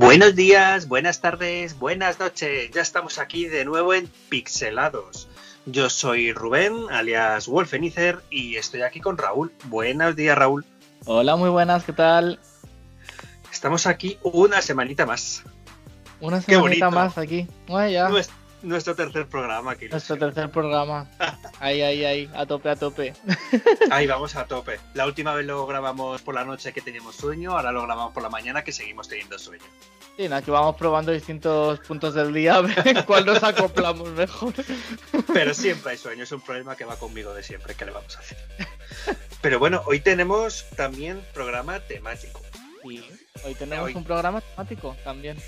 Buenos días, buenas tardes, buenas noches. Ya estamos aquí de nuevo en Pixelados. Yo soy Rubén, alias Wolfenizer, y estoy aquí con Raúl. Buenos días, Raúl. Hola, muy buenas, ¿qué tal? Estamos aquí una semanita más. Una semanita más aquí. Ya. Nuestro tercer programa aquí. Nuestro tercer programa. ahí, ahí, ahí, a tope, a tope. ahí vamos a tope. La última vez lo grabamos por la noche que teníamos sueño, ahora lo grabamos por la mañana que seguimos teniendo sueño. Sí, aquí vamos probando distintos puntos del día a ver cuál nos acoplamos mejor. Pero siempre hay sueño, es un problema que va conmigo de siempre, ¿qué le vamos a hacer? Pero bueno, hoy tenemos también programa temático. Sí, hoy tenemos un programa temático también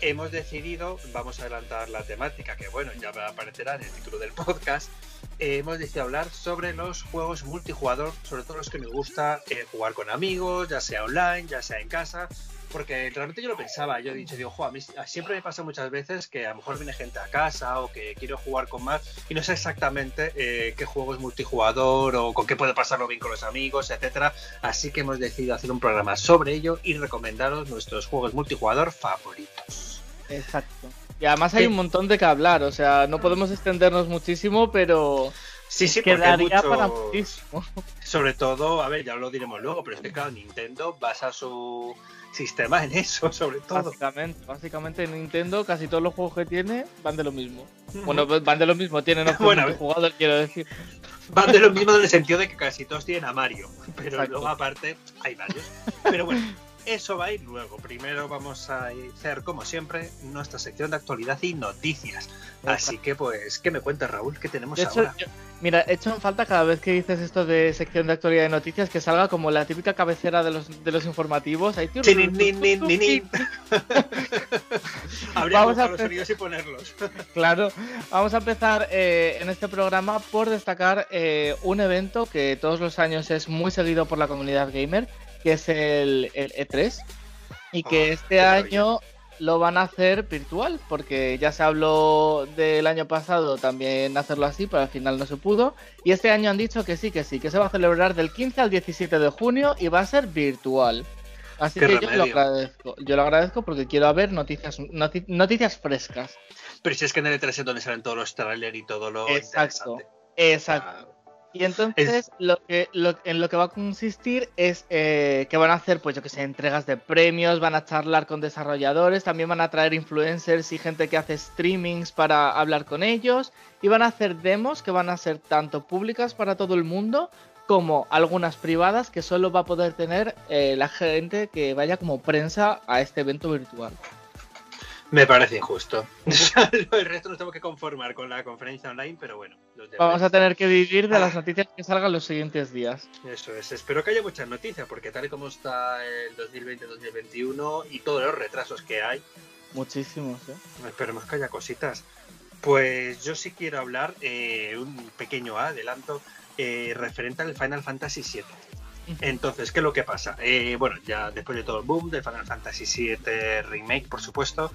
hemos decidido, vamos a adelantar la temática, que bueno, ya aparecerá en el título del podcast, eh, hemos decidido hablar sobre los juegos multijugador, sobre todo los que me gusta eh, jugar con amigos, ya sea online, ya sea en casa, porque realmente yo lo pensaba, yo he dicho, digo, a mí siempre me pasa muchas veces que a lo mejor viene gente a casa o que quiero jugar con más y no sé exactamente eh, qué juego es multijugador o con qué puede pasarlo bien con los amigos, etcétera. Así que hemos decidido hacer un programa sobre ello y recomendaros nuestros juegos multijugador favoritos. Exacto. Y además hay un montón de que hablar, o sea, no podemos extendernos muchísimo, pero sí, sí, quedaría para muchísimo. Sobre todo, a ver, ya lo diremos luego, pero es que claro, Nintendo basa su sistema en eso, sobre todo. Básicamente, básicamente Nintendo casi todos los juegos que tiene van de lo mismo. Bueno, van de lo mismo, tienen otros bueno, jugador, quiero decir. Van de lo mismo en el sentido de que casi todos tienen a Mario, pero luego aparte hay varios. Pero bueno, eso va a ir luego. Primero vamos a hacer, como siempre, nuestra sección de actualidad y noticias. Así que, pues, ¿qué me cuenta Raúl? ¿Qué tenemos ahora? mira, he hecho en falta cada vez que dices esto de sección de actualidad y noticias que salga como la típica cabecera de los, de los informativos. Ahí, vamos a los sonidos y ponerlos. claro, vamos a empezar eh, en este programa por destacar eh, un evento que todos los años es muy seguido por la comunidad gamer que es el, E3, y que ah, este año lo van a hacer virtual, porque ya se habló del año pasado también hacerlo así, pero al final no se pudo. Y este año han dicho que sí, que sí, que se va a celebrar del 15 al 17 de junio y va a ser virtual. Así que yo lo agradezco. Yo lo agradezco porque quiero ver noticias, noticias frescas. Pero si es que en el E3 es donde salen todos los trailers y todo lo Exacto. Exacto. Y entonces lo que en lo que va a consistir es eh, que van a hacer, pues yo que sé, entregas de premios, van a charlar con desarrolladores, también van a traer influencers y gente que hace streamings para hablar con ellos, y van a hacer demos que van a ser tanto públicas para todo el mundo como algunas privadas que solo va a poder tener eh, la gente que vaya como prensa a este evento virtual. Me parece injusto. el resto nos tenemos que conformar con la conferencia online, pero bueno. Vamos a tener que vivir de las ah. noticias que salgan los siguientes días. Eso es. Espero que haya muchas noticias, porque tal y como está el 2020-2021 y todos los retrasos que hay. Muchísimos, ¿eh? Esperemos que haya cositas. Pues yo sí quiero hablar, eh, un pequeño adelanto, eh, referente al Final Fantasy VII. Entonces, ¿qué es lo que pasa? Eh, bueno, ya después de todo el boom del Final Fantasy VII Remake, por supuesto,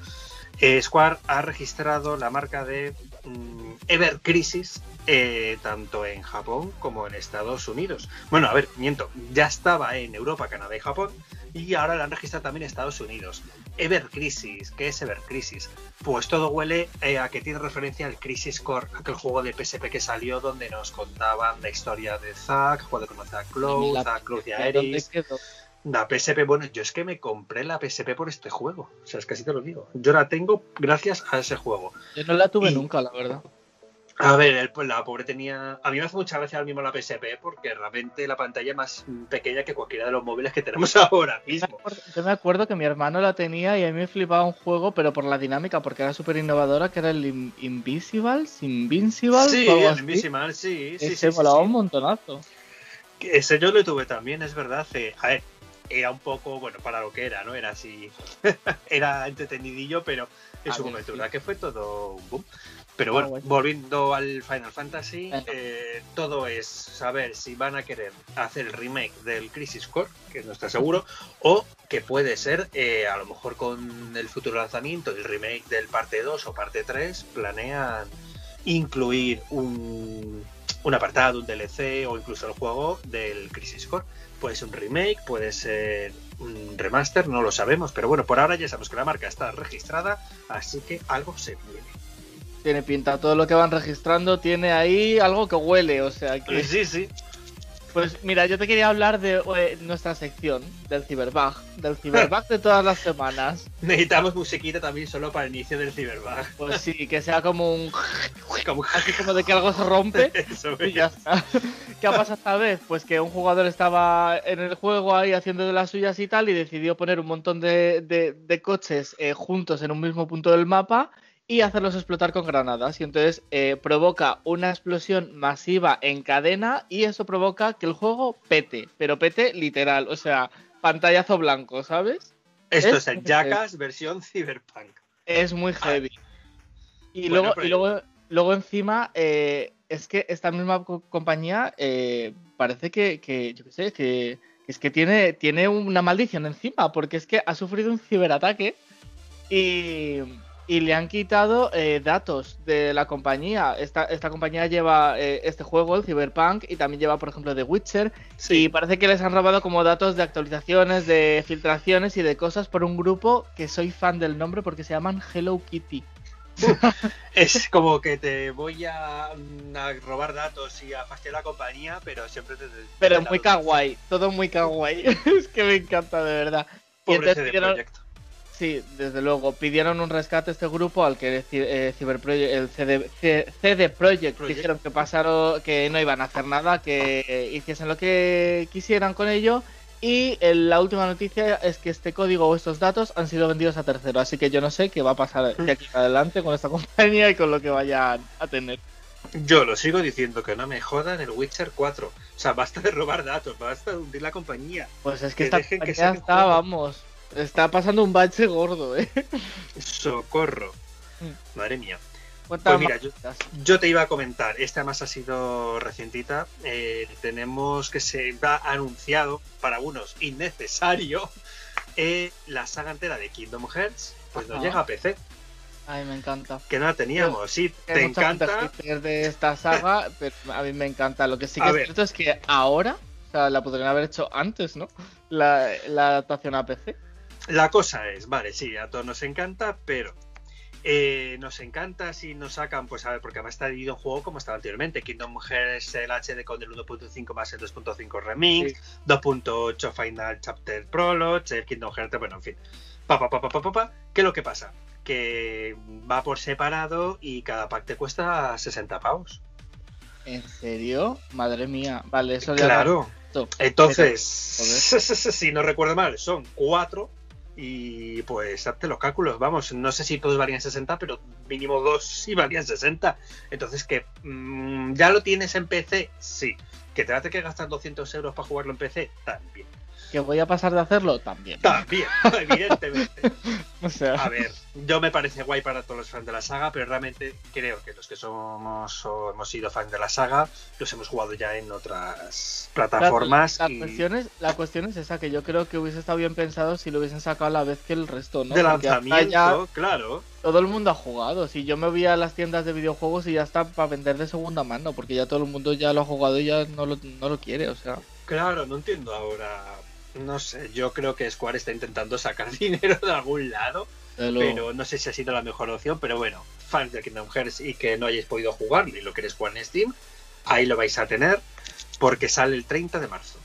eh, Square ha registrado la marca de mm, Ever Crisis eh, tanto en Japón como en Estados Unidos. Bueno, a ver, miento, ya estaba en Europa, Canadá y Japón, y ahora la han registrado también en Estados Unidos. Ever Crisis, ¿qué es Ever Crisis? Pues todo huele eh, a que tiene referencia al Crisis Core, aquel juego de PSP que salió donde nos contaban la historia de Zack, cuando conoce a Cloud, a Cloud y a Eris. La PSP, bueno, yo es que me compré la PSP por este juego. O sea, es que así te lo digo. Yo la tengo gracias a ese juego. Yo no la tuve nunca, la verdad. A ver, pues la pobre tenía. A mí me hace mucha gracia ahora mismo la PSP porque realmente la pantalla es más pequeña que cualquiera de los móviles que tenemos ahora mismo. Yo me acuerdo que mi hermano la tenía y a mí me flipaba un juego, pero por la dinámica, porque era súper innovadora, que era el Invisible, Invincible. Sí, el Invisible, sí. sí, Ese volaba un montonazo. Ese yo lo tuve también, es verdad. Eh, a ver, era un poco, bueno, para lo que era, ¿no? Era así. era entretenidillo, pero en su momento, ¿verdad? Que fue todo un boom. Pero bueno, volviendo al Final Fantasy, eh, todo es saber si van a querer hacer el remake del Crisis Core, que no está seguro, o que puede ser, eh, a lo mejor con el futuro lanzamiento del remake del parte 2 o parte 3, planean incluir un, un apartado, un DLC o incluso el juego del Crisis Core. Puede ser un remake, puede ser un remaster, no lo sabemos, pero bueno, por ahora ya sabemos que la marca está registrada, así que algo se viene. Tiene pinta, todo lo que van registrando tiene ahí algo que huele, o sea que... Sí, sí. Pues mira, yo te quería hablar de eh, nuestra sección, del Cyberbug, del Cyberbug de todas las semanas. Necesitamos musiquita también solo para el inicio del Cyberbug. Pues sí, que sea como un... Así como de que algo se rompe y ya está. ¿Qué ha pasado esta vez? Pues que un jugador estaba en el juego ahí haciendo de las suyas y tal y decidió poner un montón de, coches eh, juntos en un mismo punto del mapa y hacerlos explotar con granadas. Y entonces eh, provoca una explosión masiva en cadena y eso provoca que el juego pete, pero pete literal, o sea, pantallazo blanco, ¿sabes? Esto es, el Jackass versión Cyberpunk. Es muy heavy. Y, luego, y luego, luego encima, eh, es que esta misma compañía eh, parece que, que, yo qué sé, que, es que tiene, tiene una maldición encima, porque es que ha sufrido un ciberataque y y le han quitado eh, datos de la compañía. Esta, esta compañía lleva eh, este juego, el Cyberpunk, y también lleva, por ejemplo, The Witcher. Y parece que les han robado como datos de actualizaciones, de filtraciones y de cosas por un grupo que soy fan del nombre porque se llaman Hello Kitty. es como que te voy a, robar datos y a fastidiar la compañía, pero siempre te. pero muy kawaii, todo muy kawaii. es que me encanta, de verdad. Pobre CD Projekt. Sí, desde luego. Pidieron un rescate a este grupo al que eh, el CD, CD Projekt, dijeron que pasaron, que no iban a hacer nada, que hiciesen lo que quisieran con ello. Y la última noticia es que este código o estos datos han sido vendidos a tercero. Así que yo no sé qué va a pasar de aquí adelante con esta compañía y con lo que vayan a tener. Yo lo sigo diciendo que no me jodan el Witcher 4. O sea, basta de robar datos, basta de hundir la compañía. Pues es que, esta compañía está, vamos, Está pasando un bache gordo, ¿eh? Socorro. Mm. Madre mía. Pues mira, yo, te iba a comentar, esta más ha sido recientita. Eh, tenemos que se ha anunciado, para unos innecesario, eh, la saga entera de Kingdom Hearts, pues no llega a PC. Ay, me encanta. Que no la teníamos, sí, te encanta. de esta saga, pero a mí me encanta. Lo que sí que es cierto es que ahora, o sea, la podrían haber hecho antes, ¿no? La, la adaptación a PC. La cosa es, vale, sí, a todos nos encanta, pero eh, nos encanta si nos sacan, pues a ver, porque además está dividido en juego como estaba anteriormente. Kingdom Hearts el HD con el 1.5 más el 2.5 Remix, 2.8 Final Chapter Prologue, el Kingdom Hearts, bueno, en fin. Pa, pa, pa, pa, pa, ¿Qué es lo que pasa? Que va por separado y cada pack te cuesta 60 pavos. ¿En serio? Madre mía. Vale, eso ya. Claro. Entonces, si no recuerdo mal, son cuatro y pues hazte los cálculos, vamos, no sé si todos valían 60, pero mínimo dos sí valían 60. Entonces, que mm, ya lo tienes en PC, sí. Que te hace que gastar 200 euros para jugarlo en PC, también. ¿Que voy a pasar de hacerlo? También. También, evidentemente. o sea... A ver, yo me parece guay para todos los fans de la saga, pero realmente creo que los que somos o hemos sido fans de la saga, los hemos jugado ya en otras plataformas. La, cuestión, es, la cuestión es esa, que yo creo que hubiese estado bien pensado si lo hubiesen sacado a la vez que el resto, ¿no? De lanzamiento, claro. Todo el mundo ha jugado. Si yo me voy a las tiendas de videojuegos y ya está para vender de segunda mano, porque ya todo el mundo ya lo ha jugado y ya no lo, no lo quiere, o sea. Claro, no entiendo ahora no sé, yo creo que Square está intentando sacar dinero de algún lado, pero no sé si ha sido la mejor opción, pero bueno, fans de Kingdom Hearts y que no hayáis podido jugar y lo queréis jugar en Steam, ahí lo vais a tener porque sale el 30 de marzo.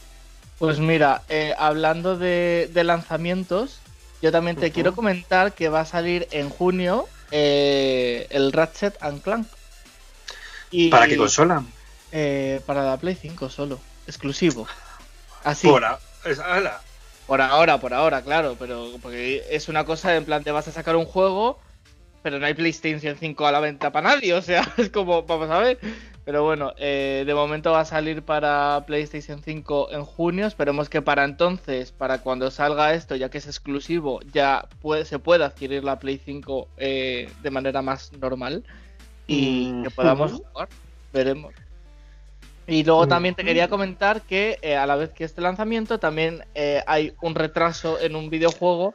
Pues mira, eh, hablando de, lanzamientos, yo también te quiero comentar que va a salir en junio eh, el Ratchet and Clank. Y, ¿Para qué consola? Eh, para la Play 5 solo, exclusivo. Así. Por ahora, por ahora, claro, pero porque es una cosa en plan te vas a sacar un juego, pero no hay PlayStation 5 a la venta para nadie, o sea, es como, vamos a ver. Pero bueno, eh, de momento va a salir para PlayStation 5 en junio, esperemos que para entonces, para cuando salga esto, ya que es exclusivo, ya puede, se pueda adquirir la Play 5 eh, de manera más normal y mm. que podamos jugar, veremos. Y luego también te quería comentar que eh, a la vez que este lanzamiento también eh, hay un retraso en un videojuego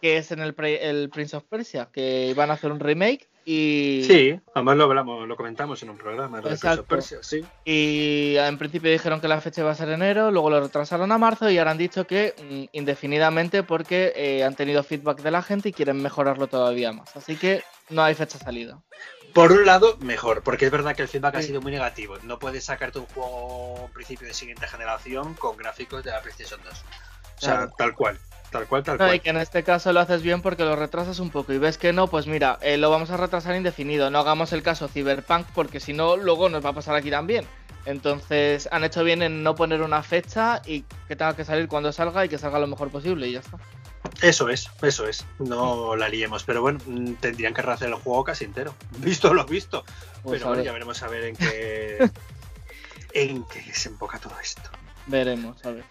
que es en el, el, Prince of Persia, que iban a hacer un remake Y... Sí, además lo hablamos, lo comentamos en un programa de Exacto. Persia, sí. Y en principio dijeron que la fecha iba a ser enero, luego lo retrasaron a marzo y ahora han dicho que mm, indefinidamente porque eh, han tenido feedback de la gente y quieren mejorarlo todavía más. Así que no hay fecha salida. Por un lado, mejor, porque es verdad que el feedback ha sido muy negativo. No puedes sacarte un juego en principio de siguiente generación con gráficos de la PlayStation 2. O sea, Claro. tal cual, tal cual, tal No, y cual. que en este caso lo haces bien porque lo retrasas un poco y ves que no, pues mira, eh, lo vamos a retrasar indefinido. No hagamos el caso Cyberpunk porque si no, luego nos va a pasar aquí también. Entonces han hecho bien en no poner una fecha y que tenga que salir cuando salga y que salga lo mejor posible y ya está. Eso es, eso es. No la liemos, pero bueno, mm, tendrían que rehacer el juego casi entero. Visto lo visto. Pues pero bueno, ya veremos a ver en qué en qué desemboca todo esto. veremos, a ver.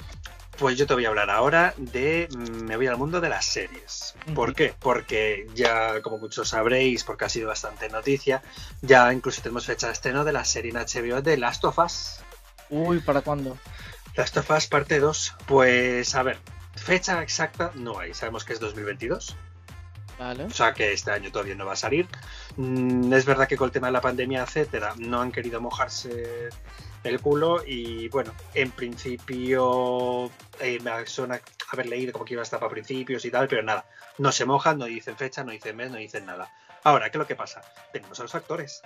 Pues yo te voy a hablar ahora de. mm, Me voy al mundo de las series. ¿Por qué? Porque ya, como muchos sabréis, porque ha sido bastante noticia, ya incluso tenemos fecha de estreno de la serie en HBO de Last of Us. Uy, ¿para cuándo? Last of Us parte 2. Pues a ver, fecha exacta no hay. Sabemos que es 2022. Vale. O sea que este año todavía no va a salir. Mm, es verdad que con el tema de la pandemia, etcétera, no han querido mojarse el culo y bueno, en principio eh, me suena haber leído como que iba a estar para principios y tal, pero nada, no se mojan, no dicen fecha, no dicen mes, no dicen nada. Ahora, ¿qué es lo que pasa? Tenemos a los actores.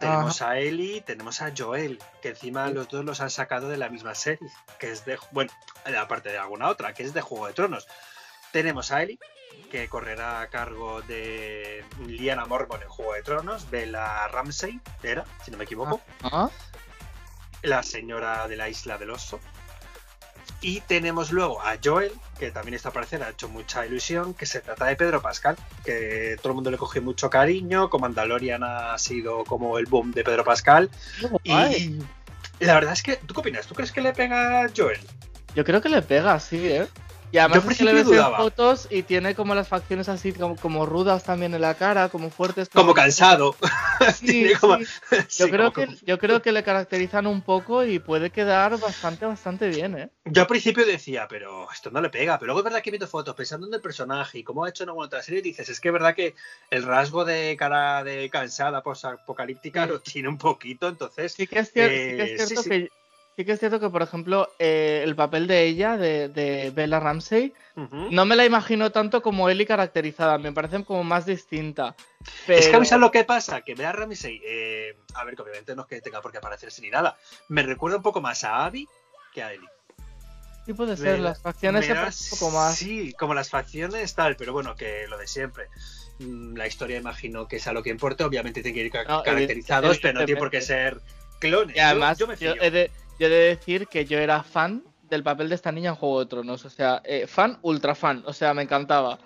Tenemos a Ellie, tenemos a Joel, que encima los dos los han sacado de la misma serie, que es de, bueno, aparte de alguna otra, que es de Juego de Tronos. Tenemos a Ellie, que correrá a cargo de Liana Mormon en Juego de Tronos, Bella Ramsey, era, si no me equivoco, la señora de la isla del oso. Y tenemos luego a Joel, que también está parecer, ha hecho mucha ilusión, que se trata de Pedro Pascal, que todo el mundo le coge mucho cariño, como Mandalorian ha sido como el boom de Pedro Pascal. Y la verdad es que, ¿tú qué opinas? ¿Tú crees que le pega a Joel? Yo creo que le pega, sí, ¿eh? Y además es que le ves en fotos y tiene como las facciones así como, como rudas también en la cara, como fuertes. Como cansado. Sí, como- sí. Sí, Yo, creo que, yo creo que le caracterizan un poco y puede quedar bastante, bastante bien, ¿eh? Yo al principio decía, pero esto no le pega. Pero luego es verdad que viendo fotos, pensando en el personaje y cómo ha hecho en alguna otra serie, dices, es que es verdad que el rasgo de cara de cansada, post-apocalíptica, lo tiene un poquito. Entonces, Sí que es, cier- que es Eh, cierto que sí que es cierto que, por ejemplo, eh, el papel de ella, de, de Bella Ramsey, no me la imagino tanto como Ellie caracterizada, me parece como más distinta. es que a ¿sabes lo que pasa, que Bea Ramsey, eh, a ver, que obviamente no es que tenga por qué aparecerse ni nada, me recuerda un poco más a Abby que a Ellie. Sí puede ser, Me- las facciones se un poco más. Sí, como las facciones tal, pero bueno, que lo de siempre. Mm, La historia imagino que es a lo que importa, obviamente tienen que ir ca- No, caracterizados, pero no tiene por qué ser clones. Y además, yo, yo me yo, fío. he de, yo he de decir que yo era fan del papel de esta niña en Juego de Tronos. O sea, eh, fan, ultra fan. O sea, me encantaba.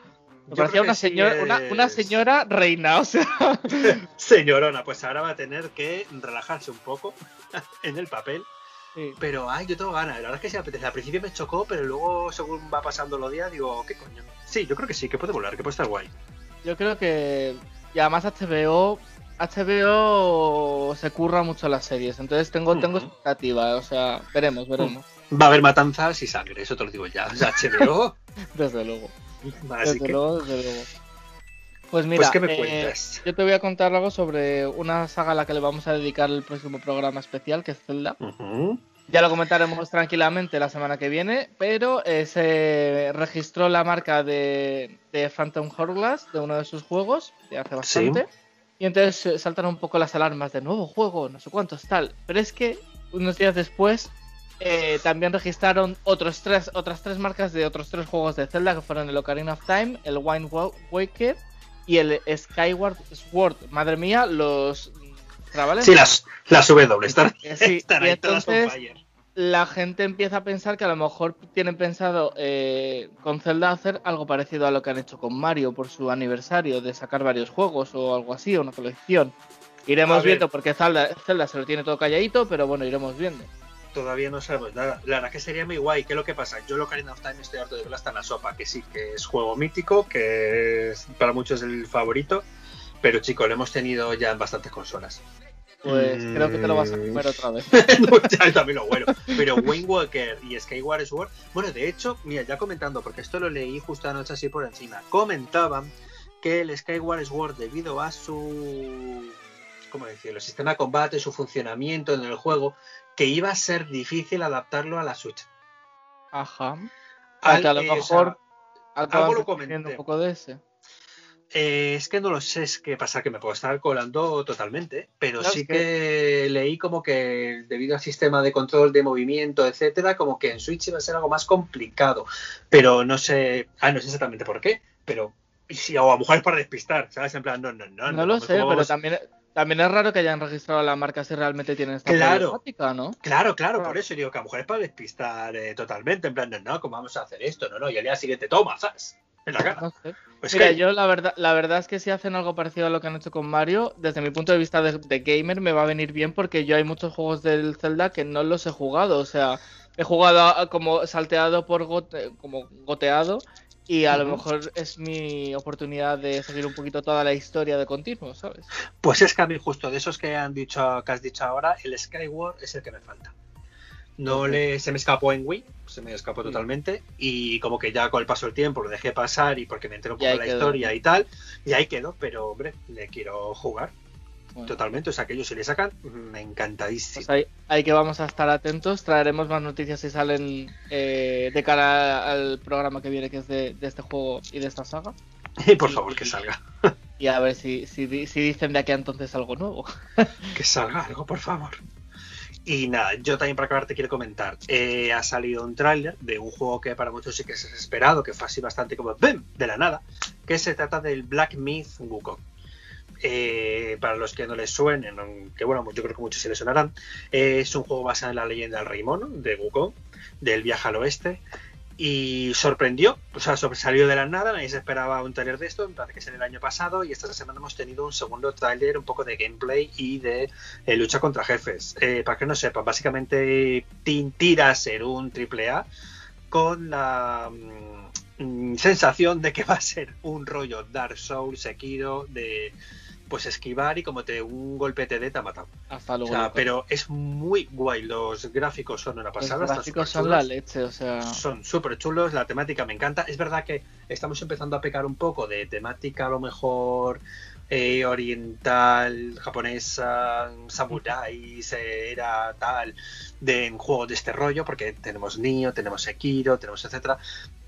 Me Yo parecía una, sí señora, una, una señora reina. O sea, Señorona, pues ahora va a tener que relajarse un poco en el papel. sí. Pero, ay, yo tengo ganas. La verdad es que sí apetece. Al principio me chocó, pero luego, según va pasando los días, digo, ¿qué coño? Sí, yo creo que sí, que puede volar, que puede estar guay. yo creo que. Y además, HBO. HBO se curra mucho las series. Entonces tengo, tengo expectativa. O sea, veremos, veremos. Va a haber matanzas y sangre, eso te lo digo ya. O sea, HBO. Desde luego. así Desde que, luego, desde luego. Pues mira, pues, ¿qué me eh, yo te voy a contar algo sobre una saga a la que le vamos a dedicar el próximo programa especial, que es Zelda. Ya lo comentaremos tranquilamente la semana que viene, pero eh, se registró la marca de, de Phantom Hourglass de uno de sus juegos de hace bastante. Y entonces eh, saltan un poco las alarmas de nuevo juego, no sé cuántos, tal. Pero es que unos días después eh, también registraron otros tres, otras tres marcas de otros tres juegos de Zelda que fueron el Ocarina of Time, el Wind Wa- Waker y el Skyward Sword. Madre mía, los chavales. Sí, las, las W están, Eh, sí, están ahí todas on entonces- fire. La gente empieza a pensar que a lo mejor tienen pensado eh, con Zelda hacer algo parecido a lo que han hecho con Mario por su aniversario, de sacar varios juegos o algo así, o una colección. Iremos viendo porque Zelda, Zelda se lo tiene todo calladito, pero bueno, iremos viendo. Todavía no sabemos nada. La verdad que sería muy guay. ¿Qué es lo que pasa? Yo lo Ocarina of Time estoy harto de verla hasta en la sopa, que sí, que es juego mítico, que es, para muchos es el favorito. Pero chicos, lo hemos tenido ya en bastantes consolas. Pues Mm. creo que te lo vas a comer otra vez. ya también lo bueno. Pero Wayne Walker y Skyward Sword, bueno, de hecho, mira, ya comentando, porque esto lo leí justo anoche así por encima, comentaban que el Skyward Sword, debido a su. ¿Cómo decirlo? Sistema de combate, su funcionamiento en el juego, que iba a ser difícil adaptarlo a la Switch. Ajá. Al- que a lo eh, o mejor sea, algo lo comenté. un poco de ese. Eh, es que no lo sé, es que pasa que me puedo estar colando totalmente, pero No, sí que... leí como que debido al sistema de control de movimiento, etcétera, como que en Switch iba a ser algo más complicado, pero no sé, ah, no sé exactamente por qué, pero si o a lo mejor es para despistar, ¿sabes? En plan, no, no, no. No, lo vamos- sé, ¿cómo pero vamos- también, también es raro que hayan registrado la marca si realmente tienen esta Claro. problemática, ¿no? Claro, claro, Claro. por eso digo que a lo mejor es para despistar eh, totalmente, en plan, no, no, ¿cómo vamos a hacer esto? No, no, y al día siguiente toma, ¿sabes? En la cara. No sé. Pues Mira, que- yo la verdad, la verdad es que si hacen algo parecido a lo que han hecho con Mario, desde mi punto de vista de, de gamer me va a venir bien porque yo hay muchos juegos del Zelda que no los he jugado. O sea, he jugado a- como salteado por gote- como goteado y a lo mejor es mi oportunidad de seguir un poquito toda la historia de continuo, ¿sabes? Pues es que a mí justo de esos que han dicho, que has dicho ahora, el Skyward es el que me falta. No le, se me escapó en Wii, se me escapó Sí. totalmente y como que ya con el paso del tiempo lo dejé pasar y porque me enteré un poco de la quedó. historia y tal, y ahí quedó, pero hombre, le quiero jugar Bueno, totalmente, o sea que ellos si le sacan, me encantadísimo. pues ahí, ahí que vamos a estar atentos, traeremos más noticias si salen eh, de cara al programa que viene que es de, de este juego y de esta saga. Y por favor que salga, Y a ver si, si, si dicen de aquí a entonces algo nuevo. que salga algo, por favor. Y nada, yo también para acabar te quiero comentar. eh, ha salido un tráiler de un juego que para muchos sí que es esperado, que fue así bastante como ¡bum! de la nada, que se trata del Black Myth Wukong. Eh, para los que no les suenen, aunque bueno, yo creo que muchos sí les sonarán, eh, es un juego basado en la leyenda del Rey de Wukong, del viaje al oeste, y sorprendió, o sea, salió de la nada, nadie se esperaba un tráiler de esto, parece que es el año pasado, y esta semana hemos tenido un segundo tráiler, un poco de gameplay y de eh, lucha contra jefes. Eh, para que no sepan, básicamente tira a ser un triple A con la mm, sensación de que va a ser un rollo Dark Souls, Sekiro, de pues esquivar y como te un golpe te dé te ha matado. Hasta O luego. sea, Lucas. pero es muy guay, los gráficos son una Los pasada. están gráficos son la leche, o sea. Son súper chulos, la temática me encanta. Es verdad que estamos empezando a pecar un poco de temática a lo mejor eh, oriental, japonesa, samuráis, eh, era tal, de en juegos de este rollo, porque tenemos Nioh, tenemos Sekiro, tenemos etcétera,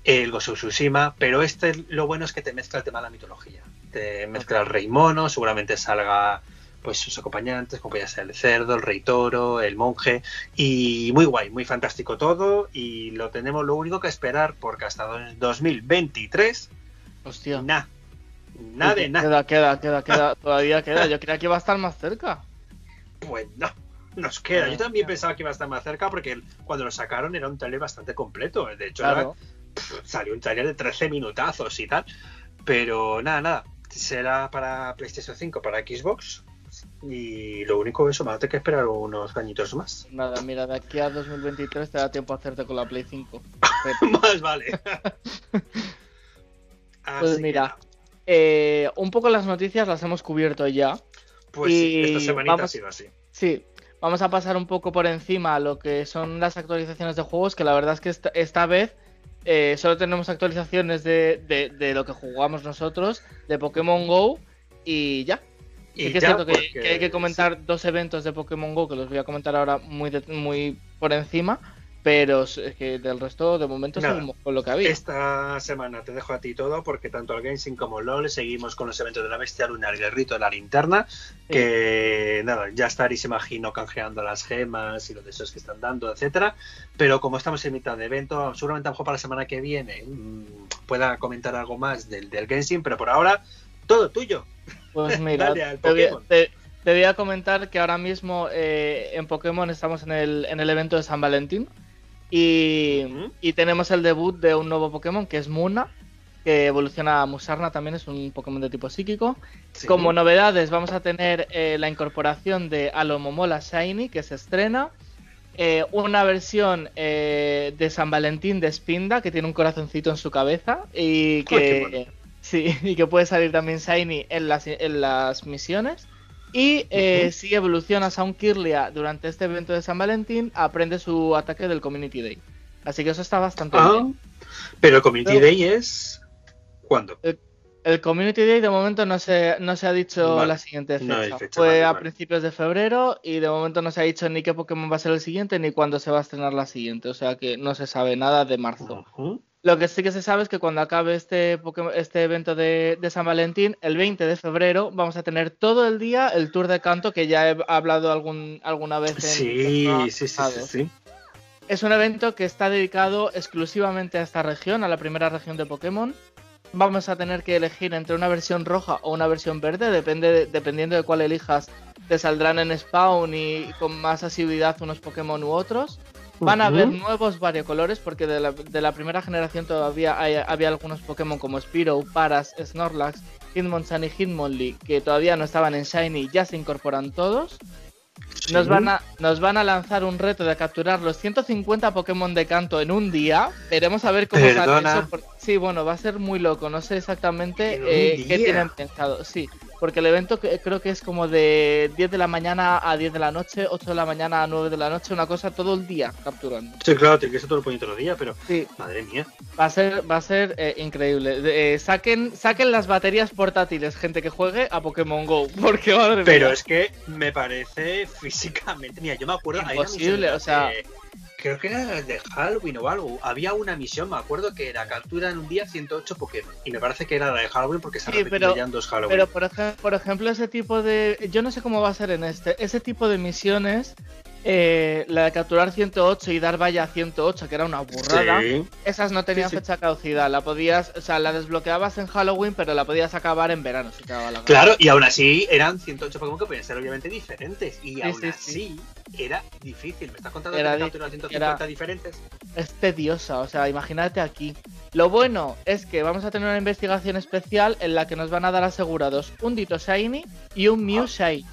el of Tsushima, pero este lo bueno es que te mezcla el tema de la mitología. Te mezcla el rey mono, seguramente salga pues sus acompañantes, como ya sea el cerdo, el rey toro, el monje, y muy guay, muy fantástico todo, y lo tenemos lo único que esperar porque hasta el 2023, Hostia. nada, nada de nada. Queda, queda, queda, queda. Todavía queda. Yo creía que iba a estar más cerca. Pues no, nos queda. Yo también pensaba que iba a estar más cerca porque cuando lo sacaron era un trailer bastante completo. De hecho, Claro. era- pf, salió un trailer de 13 minutazos y tal. Pero nada, nada. Será para PlayStation 5, para Xbox. Y lo único eso, va a tener que esperar unos añitos más. Nada, mira, de aquí a 2023 te da tiempo a hacerte con la Play 5. más vale. Pues mira, eh, un poco las noticias las hemos cubierto ya. pues sí, esta semanita vamos- ha sido así. Sí, vamos a pasar un poco por encima a lo que son las actualizaciones de juegos, que la verdad es que esta, esta vez eh, solo tenemos actualizaciones de, de- de lo que jugamos nosotros, de Pokémon Go y ya. Y Sí que es cierto porque- que hay que comentar dos eventos de Pokémon Go, que los voy a comentar ahora muy, de- muy por encima, pero es que del resto de momento Nada. seguimos con lo que había. Esta semana te dejo a ti todo porque tanto al Genshin como LOL seguimos con los eventos de la bestia lunar el rito de la linterna. Que nada, ya estaréis, imagino, canjeando las gemas y lo de esos que están dando, etcétera. Pero como estamos en mitad de evento, seguramente a lo mejor para la semana que viene mmm, pueda comentar algo más del, del Genshin, pero por ahora, todo tuyo. Pues mira, Dale al te- te voy a comentar que ahora mismo eh, en Pokémon estamos en el, en el evento de San Valentín y, tenemos el debut de un nuevo Pokémon que es Muna, que evoluciona a Musarna también, es un Pokémon de tipo psíquico. Sí. Como novedades vamos a tener eh, la incorporación de Alomomola Shiny que se estrena. eh, una versión eh, de San Valentín de Spinda que tiene un corazoncito en su cabeza y que, sí, y que puede salir también Shiny en las, en las misiones. Y eh, si evoluciona Sound Kirlia durante este evento de San Valentín, aprende su ataque del Community Day. Así que eso está bastante Ah, bien. pero el Community Pero- Day es. ¿Cuándo? El El Community Day de momento no se, no se ha dicho la siguiente fecha. Fue a principios de febrero y de momento no se ha dicho ni qué Pokémon va a ser el siguiente ni cuándo se va a estrenar la siguiente. O sea que no se sabe nada de marzo. Lo que sí que se sabe es que cuando acabe este, este evento de, San Valentín, el 20 de febrero, vamos a tener todo el día el tour de canto que ya he hablado algún, alguna vez en sí, sí, sí, sí. Es un evento que está dedicado exclusivamente a esta región, a la primera región de Pokémon vamos a tener que elegir entre una versión roja o una versión verde, depende dependiendo de cuál elijas, te saldrán en spawn y con más asiduidad unos Pokémon u otros. Van a haber nuevos variocolores porque de la, primera generación todavía había algunos Pokémon como Spiro, Paras, Snorlax, Hitmonchan y Hitmonlee que todavía no estaban en Shiny, ya se incorporan todos. Nos, van a, nos van a lanzar un reto de capturar los 150 Pokémon de canto en un día. Veremos a ver cómo sale eso. Sí, bueno, va a ser muy loco. No sé exactamente eh, qué tienen pensado. Sí, porque el evento creo que es como de 10 de la mañana a 10 de la noche, 8 de la mañana a 9 de la noche, una cosa todo el día capturando. Sí, claro, tiene que ser todo el puñetero día, pero sí. madre mía. Va a ser, va a ser eh, increíble. Eh, saquen, saquen las baterías portátiles, gente que juegue a Pokémon Go, porque madre Pero es que me parece físicamente, mira, yo me acuerdo... Imposible, o sea creo que era de Halloween o algo. Había una misión, me acuerdo que era captura en un día 108 Pokémon. Y me parece que era la de Halloween porque se sí, pero, ya en dos Halloween. Pero por, por, ejemplo, ese tipo de. Yo no sé cómo va a ser en este. Ese tipo de misiones eh, la de capturar 108 y dar valla a 108, que era una burrada, esas no tenían fecha caducidad. La podías, o sea, la desbloqueabas en Halloween, pero la podías acabar en verano si la Claro, y aún así eran 108 Pokémon que podían ser obviamente diferentes. Y aún así era difícil. ¿Me estás contando era que capturar 150 diferentes? Es tediosa, o sea, imagínate aquí. Lo bueno es que vamos a tener una investigación especial en la que nos van a dar asegurados un Dito Shiny y un Mew ah. Shiny.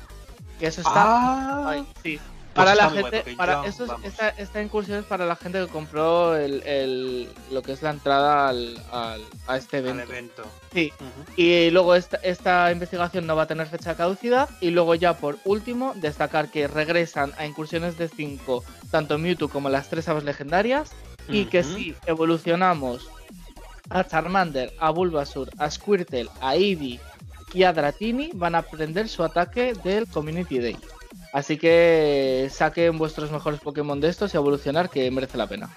Que eso está. Ah. sí. Pues para la gente, para esta, incursión es para la gente que compró el, lo que es la entrada al, a este evento. Sí. Y luego esta, esta investigación no va a tener fecha de caducidad. Y luego ya por último, destacar que regresan a incursiones de 5 tanto Mewtwo como las tres aves legendarias. Y que si evolucionamos a Charmander, a Bulbasur, a Squirtle, a Eevee y a Dratini, van a aprender su ataque del Community Day. Así que saquen vuestros mejores Pokémon de estos y evolucionar, que merece la pena.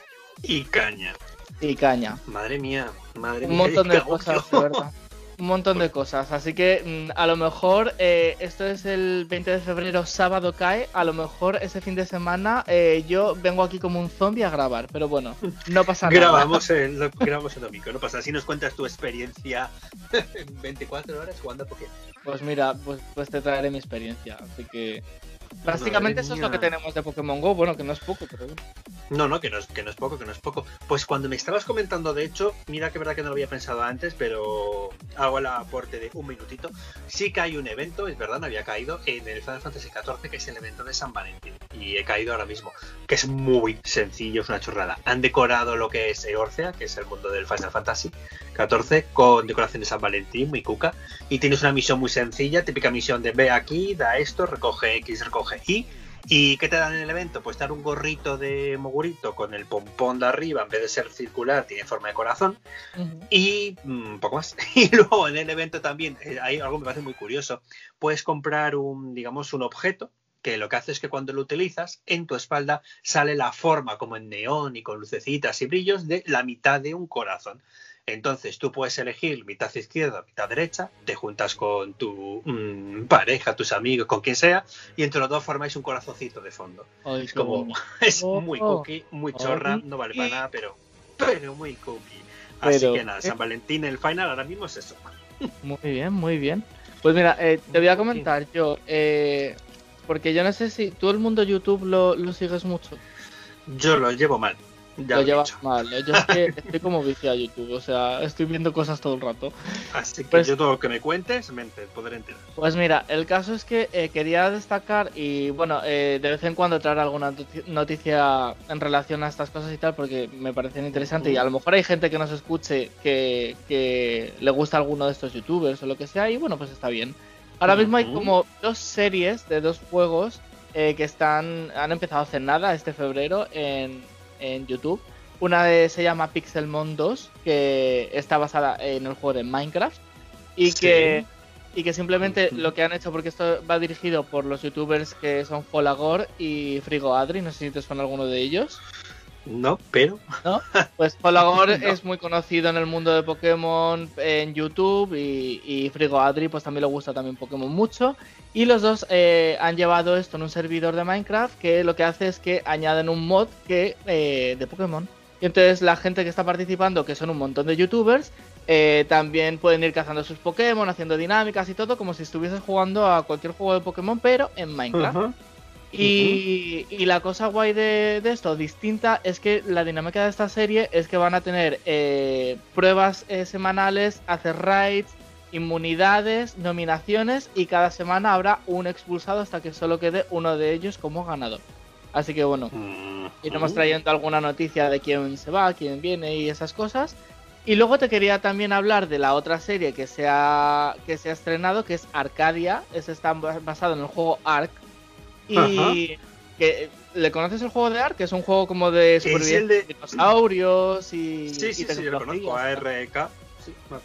Y caña. Y caña. Madre mía, madre mía. Un montón de cosas, de verdad. Un montón de cosas. Así que mm, a lo mejor eh, esto es el 20 de febrero, sábado cae. A lo mejor ese fin de semana eh, yo vengo aquí como un zombie a grabar. Pero bueno, no pasa nada. grabamos el, grabamos el domingo, no pasa. Así nos cuentas tu experiencia en 24 horas jugando a Pokémon. Pues mira, pues, pues te traeré mi experiencia. Así que Básicamente eso es lo que tenemos de Pokémon Go, bueno, que no es poco, pero bueno. No, no, que no, es, que no es poco, que no es poco. Pues cuando me estabas comentando, de hecho, mira que verdad que no lo había pensado antes, pero hago el aporte de un minutito. Sí que hay un evento, es verdad, no había caído, en el Final Fantasy XIV, que es el evento de San Valentín. Y he caído ahora mismo, que es muy sencillo, es una chorrada. Han decorado lo que es Eorcea, que es el mundo del Final Fantasy XIV, con decoración de San Valentín, muy cuca. Y tienes una misión muy sencilla, típica misión de ve aquí, da esto, recoge X, recoge y. ¿Y qué te dan en el evento? Pues dar un gorrito de mogurito con el pompón de arriba, en vez de ser circular, tiene forma de corazón. Y un mm, poco más. Y luego en el evento también eh, hay algo que me parece muy curioso. Puedes comprar un, digamos, un objeto que lo que hace es que cuando lo utilizas, en tu espalda sale la forma como en neón y con lucecitas y brillos de la mitad de un corazón. Entonces tú puedes elegir mitad izquierda, mitad derecha, te juntas con tu mm, pareja, tus amigos, con quien sea, y entre los dos formáis un corazoncito de fondo. es como, es muy cookie, muy chorra, no vale para nada, pero, pero muy cookie. Así que nada, San Valentín, el final ahora mismo es eso. Muy bien, muy bien. Pues mira, eh, te voy a comentar yo, eh, porque yo no sé si todo el mundo YouTube lo, lo sigues mucho. Yo lo llevo mal lo, llevas mal. Yo es que estoy como vicio a YouTube, o sea, estoy viendo cosas todo el rato. Así que pues yo todo lo que me cuentes, me podré enterar. Pues mira, el caso es que eh, quería destacar y bueno, eh, de vez en cuando traer alguna noticia en relación a estas cosas y tal, porque me parecen interesantes y a lo mejor hay gente que nos escuche que, que le gusta alguno de estos youtubers o lo que sea y bueno, pues está bien. Ahora mismo hay como dos series de dos juegos eh, que están han empezado hace nada este febrero en, en YouTube. Una de, se llama Pixelmon 2, que está basada en el juego de Minecraft. y que y que simplemente lo que han hecho, porque esto va dirigido por los youtubers que son Folagor y Frigo Adri, no sé si te suena alguno de ellos. No, pero. ¿No? Pues Folagor es muy conocido en el mundo de Pokémon en YouTube y, Frigo Adri pues también le gusta también Pokémon mucho. Y los dos eh, han llevado esto en un servidor de Minecraft que lo que hace es que añaden un mod que eh, de Pokémon. Y entonces la gente que está participando, que son un montón de youtubers, eh, también pueden ir cazando sus Pokémon, haciendo dinámicas y todo, como si estuvieses jugando a cualquier juego de Pokémon, pero en Minecraft. Y, la cosa guay de, esto, distinta, es que la dinámica de esta serie es que van a tener eh, pruebas eh, semanales, hacer raids, inmunidades, nominaciones y cada semana habrá un expulsado hasta que solo quede uno de ellos como ganador. Así que bueno, iremos trayendo alguna noticia de quién se va, quién viene y esas cosas. Y luego te quería también hablar de la otra serie que se ha, que se ha estrenado, que es Arcadia. Es está basado en el juego Ark. Y que, ¿le conoces el juego de Ark? Que es un juego como de supervivencia de... dinosaurios y. Sí, sí, sí, yo lo conozco, ARK.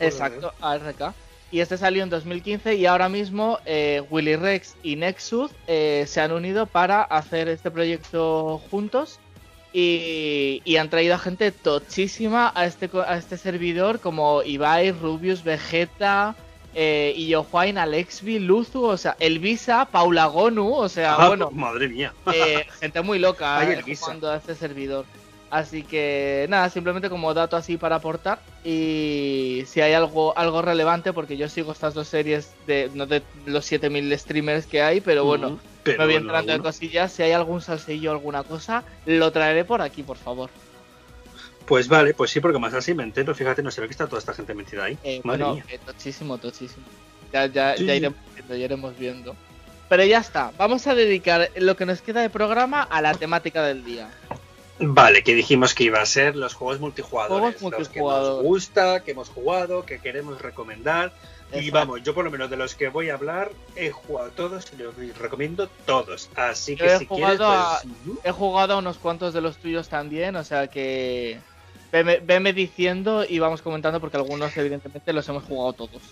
Exacto, ARK. Y este salió en 2015 y ahora mismo eh, Willy Rex y Nexus eh, se han unido para hacer este proyecto juntos y, han traído a gente tochísima a este, a este servidor como Ibai, Rubius, Vegeta, eh, Juan, Alexby, Luzu, o sea, Elvisa, Paula Gonu, o sea, ah, bueno. Madre mía. Eh, gente muy loca eh, jugando a este servidor. Así que nada, simplemente como dato así para aportar. Y si hay algo, algo relevante, porque yo sigo estas dos series de, no de los 7000 streamers que hay, pero bueno, me voy entrando de cosillas. Si hay algún salsillo, alguna cosa, lo traeré por aquí, por favor. Pues vale, pues sí, porque más así me entero. Fíjate, no sé ve que está toda esta gente metida ahí. Eh, Madre bueno, eh, tochísimo, tochísimo. Ya, ya, ya, iremos viendo, ya iremos viendo. Pero ya está, vamos a dedicar lo que nos queda de programa a la temática del día. Vale, que dijimos que iba a ser los juegos multijugadores. Los que nos gusta, que hemos jugado, que queremos recomendar. Y vamos, yo por lo menos de los que voy a hablar he jugado todos y los recomiendo todos. Así que si quieres. Pues, he jugado a unos cuantos de los tuyos también, o sea que. Veme, diciendo y vamos comentando porque algunos, evidentemente, los hemos jugado todos.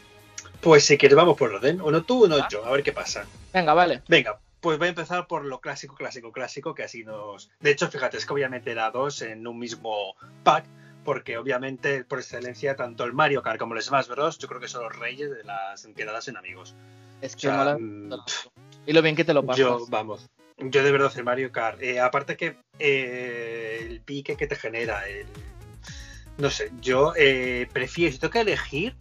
Pues si quieres, vamos por orden. Uno tú, uno yo, a ver qué pasa. Venga, vale. Venga, pues voy a empezar por lo clásico, clásico, clásico, que así nos... De hecho, fíjate, es que voy a meter a dos en un mismo pack, porque obviamente, por excelencia, tanto el Mario Kart como el Smash Bros. yo creo que son los reyes de las entidades en amigos. Es que mm, Y lo bien que te lo pasas. Yo, vamos, yo de verdad el Mario Kart. Eh, aparte que eh, el pique que te genera, el... No sé, yo eh, prefiero, si tengo que elegir,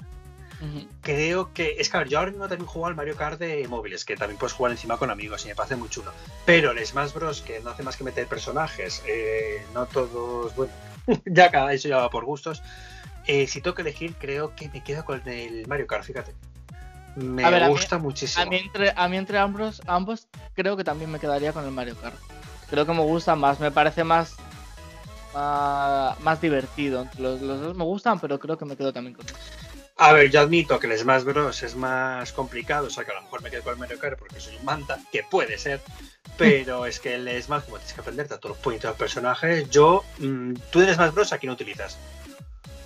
Creo que. Es que a ver, yo ahora mismo también juego al Mario Kart de móviles, que también puedes jugar encima con amigos y me parece muy chulo. Pero el Smash Bros, que no hace más que meter personajes, eh, no todos. Bueno, ya cada eso ya va por gustos. Eh, si tengo que elegir, creo que me quedo con el Mario Kart, fíjate. Me gusta muchísimo. A mí, entre, a mí entre ambos, ambos, creo que también me quedaría con el Mario Kart. Creo que me gusta más, me parece más más, divertido. Los, los, dos me gustan, pero creo que me quedo también con a ver, yo admito que el Smash Bros es más complicado, o sea que a lo mejor me quedo con el Mario Kart porque soy un manta, que puede ser, pero es que el Smash, como tienes que aprenderte a todos los puñitos de los personajes, yo, mm, tú en Smash Bros aquí no utilizas.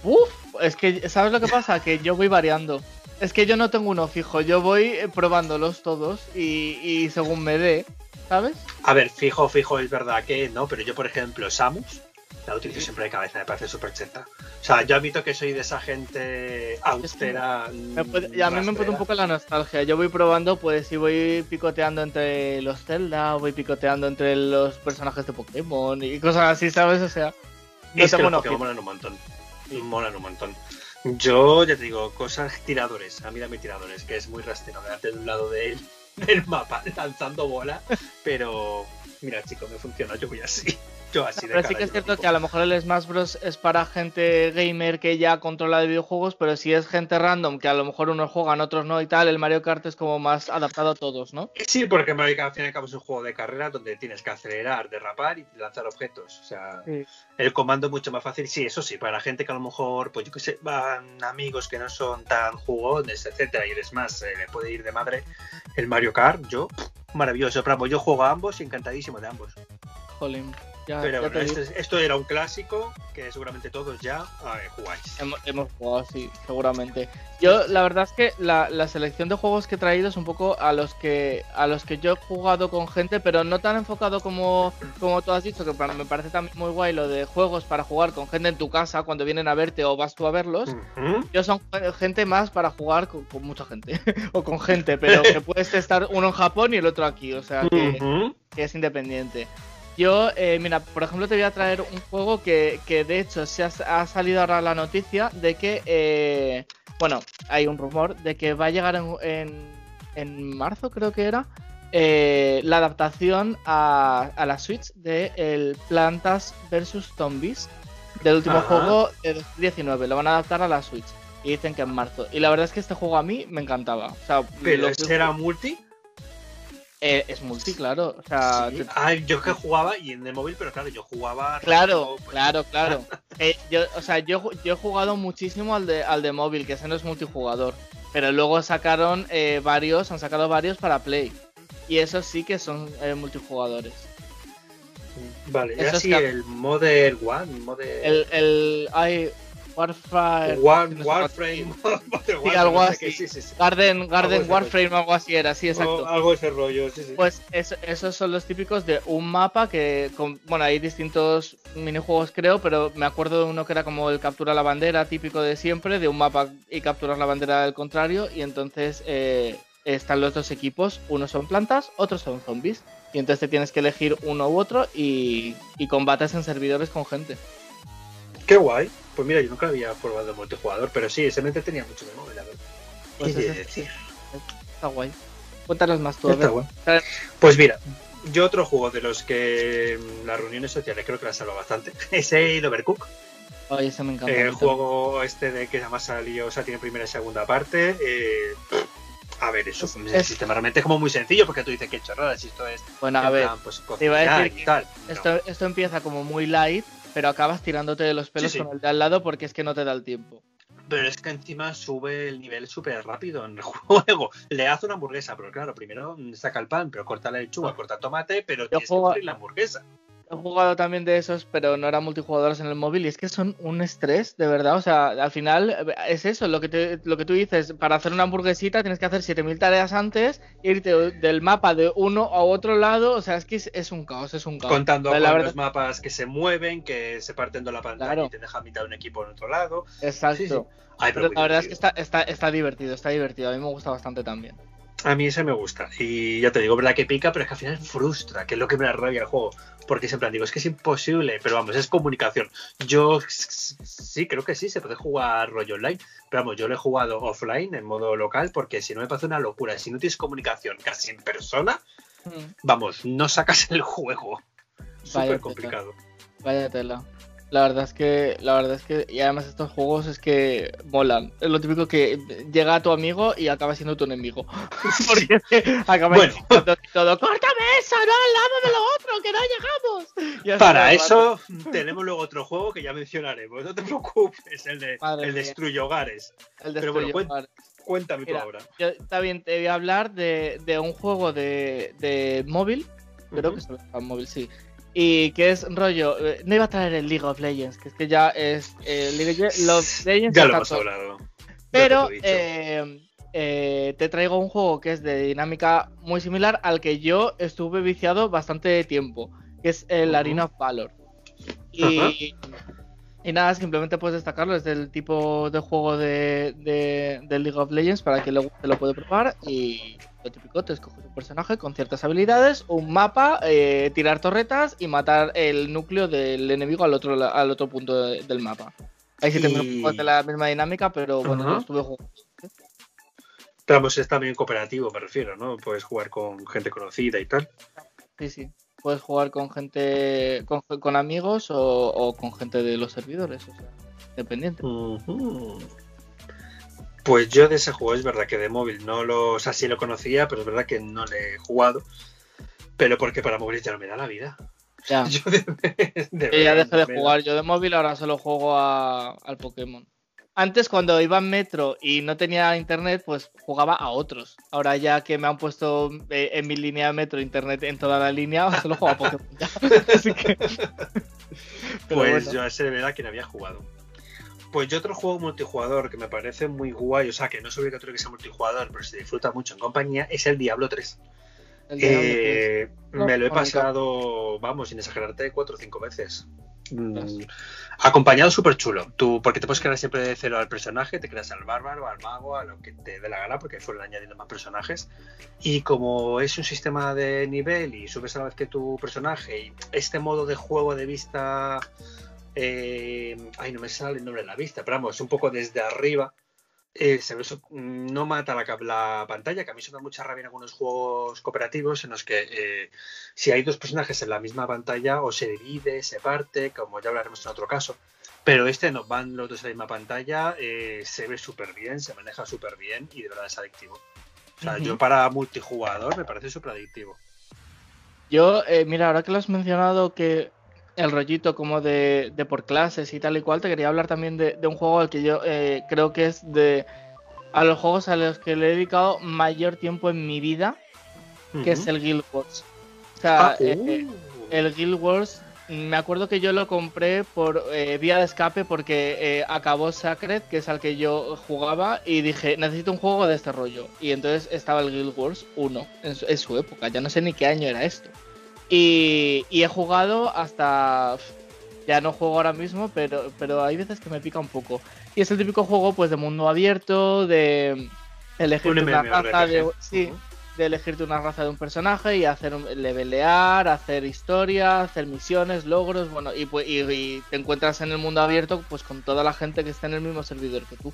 Uf, es que, ¿sabes lo que pasa? Que yo voy variando. Es que yo no tengo uno fijo, yo voy eh, probándolos todos y, y según me dé, ¿sabes? A ver, fijo, fijo, es verdad que no, pero yo, por ejemplo, Samus, la utilizo siempre de cabeza, me parece súper cheta. O sea, yo admito que soy de esa gente austera. y a mí me puede un poco la nostalgia. Yo voy probando, pues si voy picoteando entre los Zelda, voy picoteando entre los personajes de Pokémon y cosas así, ¿sabes? O sea, no es que los Pokémon molan un montón. Molan un montón. Yo ya te digo, cosas tiradores. A mí dame tiradores, que es muy quedarte de un lado de del mapa lanzando bola. Pero mira, chicos, me funciona, yo voy así. Pero sí que es cierto que a lo mejor el Smash Bros. es para gente gamer que ya controla de videojuegos, pero si es gente random, que a lo mejor unos juegan, otros no y tal, el Mario Kart es como más adaptado a todos, ¿no? Sí, porque Mario Kart al fin y al cabo es un juego de carrera donde tienes que acelerar, derrapar y lanzar objetos. O sea, el comando es mucho más fácil. Sí, eso sí, para la gente que a lo mejor, pues yo que sé, van amigos que no son tan jugones, etcétera, y el Smash le puede ir de madre, el Mario Kart, yo, maravilloso. Pero yo juego a ambos y encantadísimo de ambos. Jolín. Pero bueno, este esto, era un clásico que seguramente todos ya jugáis. Hemos, jugado, sí, seguramente. Yo, la verdad es que la, selección de juegos que he traído es un poco a los que a los que yo he jugado con gente, pero no tan enfocado como, como tú has dicho, que me parece también muy guay lo de juegos para jugar con gente en tu casa cuando vienen a verte o vas tú a verlos. Yo son gente más para jugar con, mucha gente, o con gente, pero que puedes estar uno en Japón y el otro aquí, o sea que, que es independiente. Yo, eh, mira, por ejemplo, te voy a traer un juego que, de hecho se ha, salido ahora la noticia de que, eh, bueno, hay un rumor de que va a llegar en, en, marzo, creo que era, eh, la adaptación a, la Switch de el Plantas vs Zombies del último juego de 2019. Lo van a adaptar a la Switch y dicen que en marzo. Y la verdad es que este juego a mí me encantaba. O sea, ¿Pero será multi? Eh, es multi, claro. O sea, ah, yo que jugaba y en el móvil, pero claro, yo jugaba. Claro, pues. claro, claro. Eh, yo, o sea, yo, yo he jugado muchísimo al de, al de móvil, que ese no es multijugador. Pero luego sacaron eh, varios, han sacado varios para Play. Y esos sí que son multijugadores. Vale, ya sí, el Modern One. Modern... El, el, Warframe. Warframe. Sí, algo así. Sí, sí, Garden, Garden Warframe, algo así era, sí, exacto. algo de ese rollo, sí, sí. Pues esos son los típicos de un mapa que, bueno, hay distintos minijuegos creo, pero me acuerdo de uno que era como el captura la bandera típico de siempre, de un mapa y capturar la bandera del contrario, y entonces eh, están los dos equipos, unos son plantas, otros son zombies, y entonces te tienes que elegir uno u otro y, y combates en servidores con gente. Qué guay. Pues mira, yo nunca había probado multijugador, pero sí, ese me tenía mucho de móvil, Pues Está guay. Cuéntanos más tú. Pues mira, yo otro juego de los que las reuniones sociales creo que las salvo bastante es el Overcook. Ay, ese me encanta. El juego este de que además salió, o sea, tiene primera y segunda parte. Eh, a ver, eso es, el sistema realmente es como muy sencillo porque tú dices que chorrada, si esto es. Bueno, a ver, pues, te iba a decir, tal. Esto, esto empieza como muy light pero acabas tirándote de los pelos con el de al lado porque es que no te da el tiempo. Pero es que encima sube el nivel súper rápido en el juego. Le hace una hamburguesa, pero claro, primero saca el pan, pero corta la lechuga, corta el tomate, pero tienes que la hamburguesa. He jugado también de esos, pero no eran multijugadores en el móvil y es que son un estrés, de verdad. O sea, al final es eso, lo que, te, lo que tú dices. Para hacer una hamburguesita tienes que hacer 7000 tareas antes, irte del mapa de uno a otro lado. O sea, es que es, un caos, es un caos. Contando con los mapas que se mueven, que se parten de la pantalla y te deja mitad de un equipo en otro lado. Exacto. pero la verdad es que está, está, está divertido, está divertido. A mí me gusta bastante también. A mí ese me gusta. Y ya te digo, verdad que pica, pero es que al final frustra, que es lo que me da rabia el juego. Porque siempre digo, es que es imposible, pero vamos, es comunicación. Yo sí, creo que sí, se puede jugar rollo online. Pero vamos, yo lo he jugado offline, en modo local, porque si no me parece una locura. Si no tienes comunicación casi en persona, mm. vamos, no sacas el juego. Súper complicado. Vaya tela. La verdad es que, la verdad es que, y además estos juegos es que molan. Es lo típico que llega a tu amigo y acaba siendo tu enemigo. Porque acaba bueno. todo, córtame eso, no de lo otro, que no llegamos. Para eso tenemos luego otro juego que ya mencionaremos. No te preocupes, el de, el Destruye Hogares. El Pero bueno, cuéntame tú ahora. Yo también te voy a hablar de, de un juego de, de móvil. Creo que es el móvil, sí y que es rollo, eh, no iba a traer el League of Legends, que es que ya es eh, League of Legends. Ya lo hemos hablado. Pero eh, te traigo un juego que es de dinámica muy similar al que yo estuve viciado bastante tiempo, que es el Arena of Valor. Y, y, nada, simplemente puedes destacarlo, es del tipo de juego de, de, League of Legends para que luego te lo puede probar y lo típico, te escoges un personaje con ciertas habilidades, un mapa, eh, tirar torretas y matar el núcleo del enemigo al otro, al otro punto del mapa. Ahí sí tengo de la misma dinámica, pero bueno, no estuve jugando. Pero pues es también cooperativo, me refiero, ¿no? Puedes jugar con gente conocida y tal. Sí, sí. Puedes jugar con gente, con, amigos o, con gente de los servidores, o sea, dependiente. Pues yo de ese juego es verdad que de móvil no lo, o sea, sí lo conocía, pero es verdad que no le he jugado. Pero porque para móvil ya no me da la vida. Ya. Yo ya dejé de jugar. Yo de móvil ahora solo juego al Pokémon. Antes, cuando iba en metro y no tenía internet, pues jugaba a otros. Ahora ya que me han puesto eh, en mi línea de metro internet en toda la línea, solo juego a Pokémon ya. Así que... pues yo a ese de verdad que no había jugado. Pues yo otro juego multijugador que me parece muy guay, o sea, que no es obligatorio que sea multijugador, pero se disfruta mucho en compañía, es el Diablo 3. Eh, me lo he pasado, vamos, sin exagerarte, cuatro o cinco veces. Mm, acompañado súper chulo. Tú, porque te puedes crear siempre de cero al personaje, te creas al bárbaro, al mago, a lo que te dé la gana, porque fueron añadiendo más personajes. Y como es un sistema de nivel y subes a la vez que tu personaje, y este modo de juego de vista. Eh, ay, no me sale el nombre de la vista, pero vamos, un poco desde arriba eh, se ve, no mata la, la, pantalla, que a mí se me da mucha rabia en algunos juegos cooperativos en los que eh, si hay dos personajes en la misma pantalla o se divide, se parte, como ya hablaremos en otro caso. Pero este no, van los dos en la misma pantalla, eh, se ve súper bien, se maneja súper bien y de verdad es adictivo. O sea, yo para multijugador me parece súper adictivo. Yo, mira, ahora que lo has mencionado que el rollito como de, por clases y tal y cual, te quería hablar también de, un juego al que yo eh, creo que es de a los juegos a los que le he dedicado mayor tiempo en mi vida, que es el Guild Wars. O sea, ah, eh, eh, uh. el Guild Wars, me acuerdo que yo lo compré por vía de escape porque acabó Sacred, que es al que yo jugaba, y dije, necesito un juego de este rollo. Y entonces estaba el Guild Wars 1 en su época, ya no sé ni qué año era esto. Y, he jugado hasta. Ya no juego ahora mismo, pero, pero hay veces que me pica un poco. Y es el típico juego pues de mundo abierto, de elegirte una raza de. Sí, de elegirte una raza de un personaje y hacer un, levelear, hacer historia, hacer misiones, logros, bueno, y, pues, y, te encuentras en el mundo abierto pues con toda la gente que está en el mismo servidor que tú.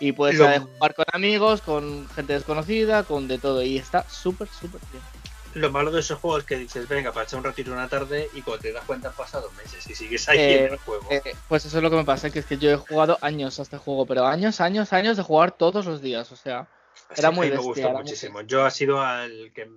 Y puedes jugar con amigos, con gente desconocida, con de todo. Y está súper, súper bien. Lo malo de esos juegos es que dices, venga, para echar un ratito una tarde y cuando te das cuenta han pasado meses y sigues ahí en el juego. Eh, pues eso es lo que me pasa, que es que yo he jugado años a este juego, pero años, años, años de jugar todos los días, o sea, era muy Me gustó muchísimo. Yo ha sido al que,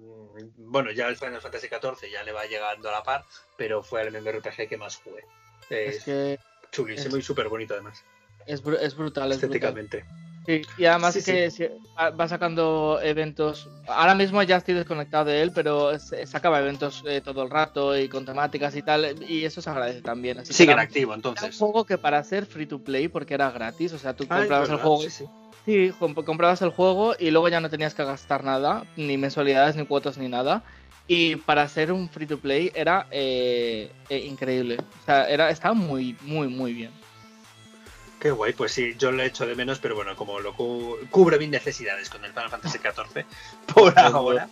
bueno, ya el Final Fantasy XIV ya le va llegando a la par, pero fue el MMORPG que más jugué. Es, que chulísimo y súper bonito además. Es, es brutal, estéticamente. Sí, y además que va sacando eventos. Ahora mismo ya estoy desconectado de él, pero sacaba eventos eh, todo el rato y con temáticas y tal, y eso se agradece también. Así Sigue activo entonces. un juego que para ser free to play, porque era gratis, o sea, tú comprabas el juego. Sí, comprabas el juego y luego ya no tenías que gastar nada, ni mensualidades, ni cuotas, ni nada. Y para ser un free to play era eh, eh, increíble. O sea, era, estaba muy, muy, muy bien. Qué guay, pues sí, yo lo he hecho de menos, pero bueno, como lo cubre mis necesidades con el Final Fantasy XIV, por ahora.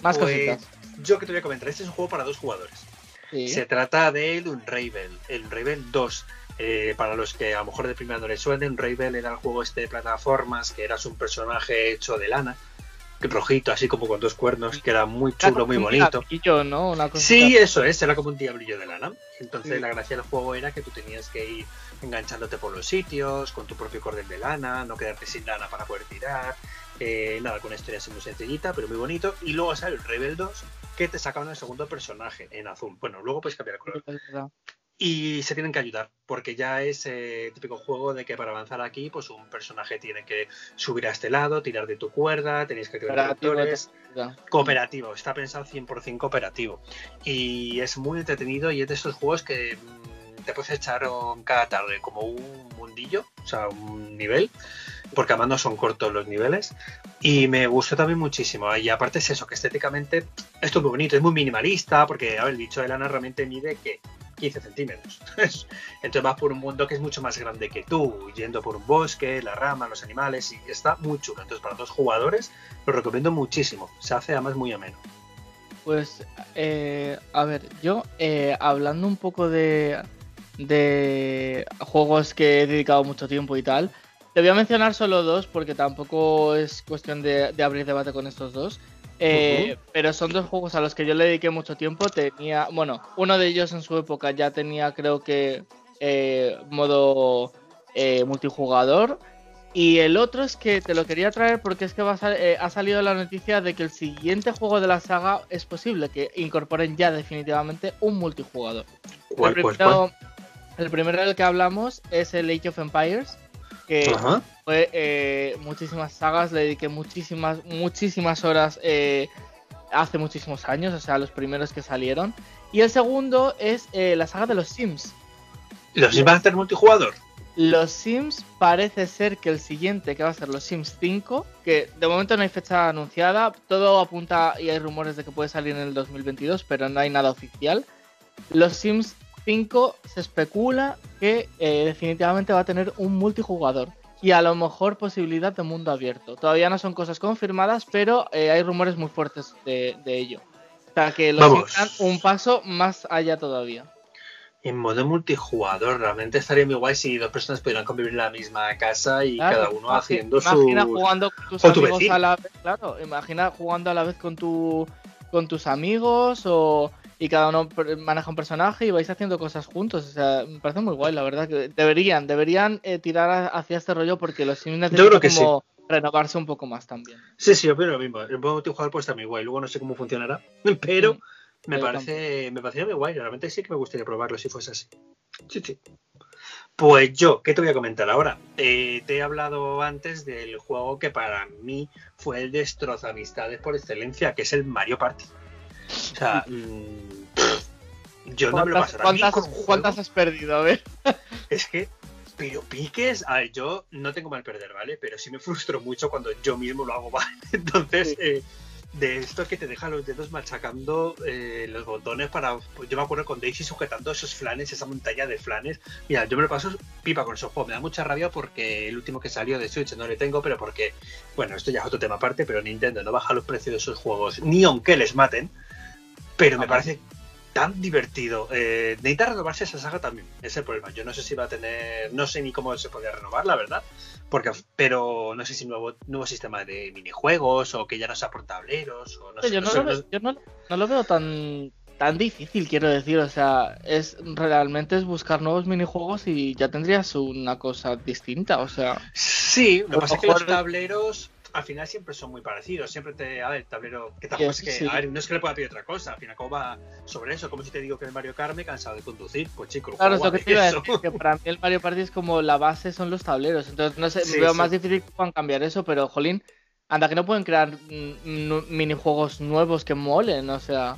Más pues, cositas. Yo que te voy a comentar, este es un juego para dos jugadores. Se trata de un Ravel, el Ravel 2. Eh, para los que a lo mejor de primera no les suene, un Ravel era el juego este de plataformas, que eras un personaje hecho de lana rojito, así como con dos cuernos, que era muy chulo, muy bonito. ¿no? sí, eso es, era como un diablillo de lana. Entonces la gracia del juego era que tú tenías que ir enganchándote por los sitios, con tu propio cordel de lana, no quedarte sin lana para poder tirar. Eh, nada, con una historia así muy sencillita, pero muy bonito. Y luego sale el Rebel 2, que te sacaban el segundo personaje en azul. Bueno, luego puedes cambiar el color y se tienen que ayudar, porque ya es eh, típico juego de que para avanzar aquí, pues un personaje tiene que subir a este lado, tirar de tu cuerda, tenéis que crear actores. Cooperativo, está pensado 100% cooperativo. Y es muy entretenido y es de esos juegos que mm, te puedes echar cada tarde como un mundillo, o sea, un nivel, porque además no son cortos los niveles. Y me gustó también muchísimo. Y aparte es eso, que estéticamente esto es muy bonito, es muy minimalista, porque a ver, el bicho de lana realmente mide que 15 centímetros. Entonces vas por un mundo que es mucho más grande que tú, yendo por un bosque, la rama, los animales, y está muy chulo. Entonces para dos jugadores lo recomiendo muchísimo. Se hace además muy ameno. Pues, eh, a ver, yo eh, hablando un poco de, de juegos que he dedicado mucho tiempo y tal, te voy a mencionar solo dos porque tampoco es cuestión de abrir debate con estos dos. Eh, pero son dos juegos a los que yo le dediqué mucho tiempo. Tenía, bueno, uno de ellos en su época ya tenía, creo que, eh, modo eh, multijugador. Y el otro es que te lo quería traer porque es que va ha salido la noticia de que el siguiente juego de la saga es posible que incorporen ya definitivamente un multijugador. ¿Cuál, El primero del que hablamos es el Age of Empires, que Ajá. fue eh, muchísimas sagas, le dediqué muchísimas, muchísimas horas eh, hace muchísimos años, o sea, los primeros que salieron. Y el segundo es eh, la saga de los Sims. ¿Los Sims van a hacer multijugador? Los Sims parece ser que el siguiente, que va a ser los Sims 5, que de momento no hay fecha anunciada, todo apunta y hay rumores de que puede salir en el 2022, pero no hay nada oficial. Los Sims 5 se especula que eh, definitivamente va a tener un multijugador y a lo mejor posibilidad de mundo abierto. Todavía no son cosas confirmadas, pero eh, hay rumores muy fuertes de, de ello. O sea que dan un paso más allá todavía. En modo multijugador, realmente estaría muy guay si dos personas pudieran convivir en la misma casa y Claro, cada uno haciendo su. Imagina jugando con tus amigos a la vez, claro. Imagina jugando a la vez con tu con tus amigos o y cada uno maneja un personaje y vais haciendo cosas juntos. O sea, me parece muy guay, la verdad. que Deberían, deberían eh, tirar hacia este rollo porque los Sims necesitan creo que sí. como renovarse un poco más también. Sí, sí, opino lo mismo. El modo multijugador puede estar muy guay. Luego no sé cómo funcionará, pero Mm, me parece, me parecería muy guay. Realmente sí que me gustaría probarlo si fuese así. Sí, sí. Pues yo, ¿qué te voy a comentar ahora? Eh, te he hablado antes del juego que para mí fue el destrozo amistades por excelencia, que es el Mario Party. O sea, mm, yo no me lo ¿Cuántas, pasaré a mí cuántas- con un juego. cuántas has perdido? A ver. Es que, pero piques, a ver, yo no tengo mal perder, ¿vale? Pero sí me frustro mucho cuando yo mismo lo hago mal. Entonces, Sí. eh, de esto que te deja los dedos machacando eh, los botones para. pues yo me acuerdo con Daisy sujetando esos flanes, esa montaña de flanes. Mira, yo me lo paso pipa con esos juegos. Me da mucha rabia porque el último que salió de Switch no le tengo, pero porque. Bueno, esto ya es otro tema aparte, pero Nintendo no baja los precios de esos juegos ni aunque les maten. Pero me parece tan divertido. Eh, necesita renovarse esa saga también. Ese es el problema. Yo no sé si va a tener. No sé ni cómo se podría renovar, la verdad. Porque, pero no sé si nuevo, nuevo sistema de minijuegos o que ya no sea por tableros. O no sé, yo no no, sé, lo, no yo no- no lo veo tan tan difícil, quiero decir. O sea, es realmente es buscar nuevos minijuegos y ya tendrías una cosa distinta. O sea, Sí, lo que pasa es que los tableros al final siempre son muy parecidos. Siempre te. A ver, el tablero. Que tampoco es que. sí. A ver, no es que le pueda pedir otra cosa. Al final, ¿cómo va sobre eso? Como si te digo que en Mario Kart me he cansado de conducir. Pues chico, el claro, es lo que te iba a decir, que para mí el Mario Party es como la base son los tableros. Entonces, no sé, Sí, veo más difícil que puedan cambiar eso, pero jolín, anda que no pueden crear mm, nu- minijuegos nuevos que molen, o sea.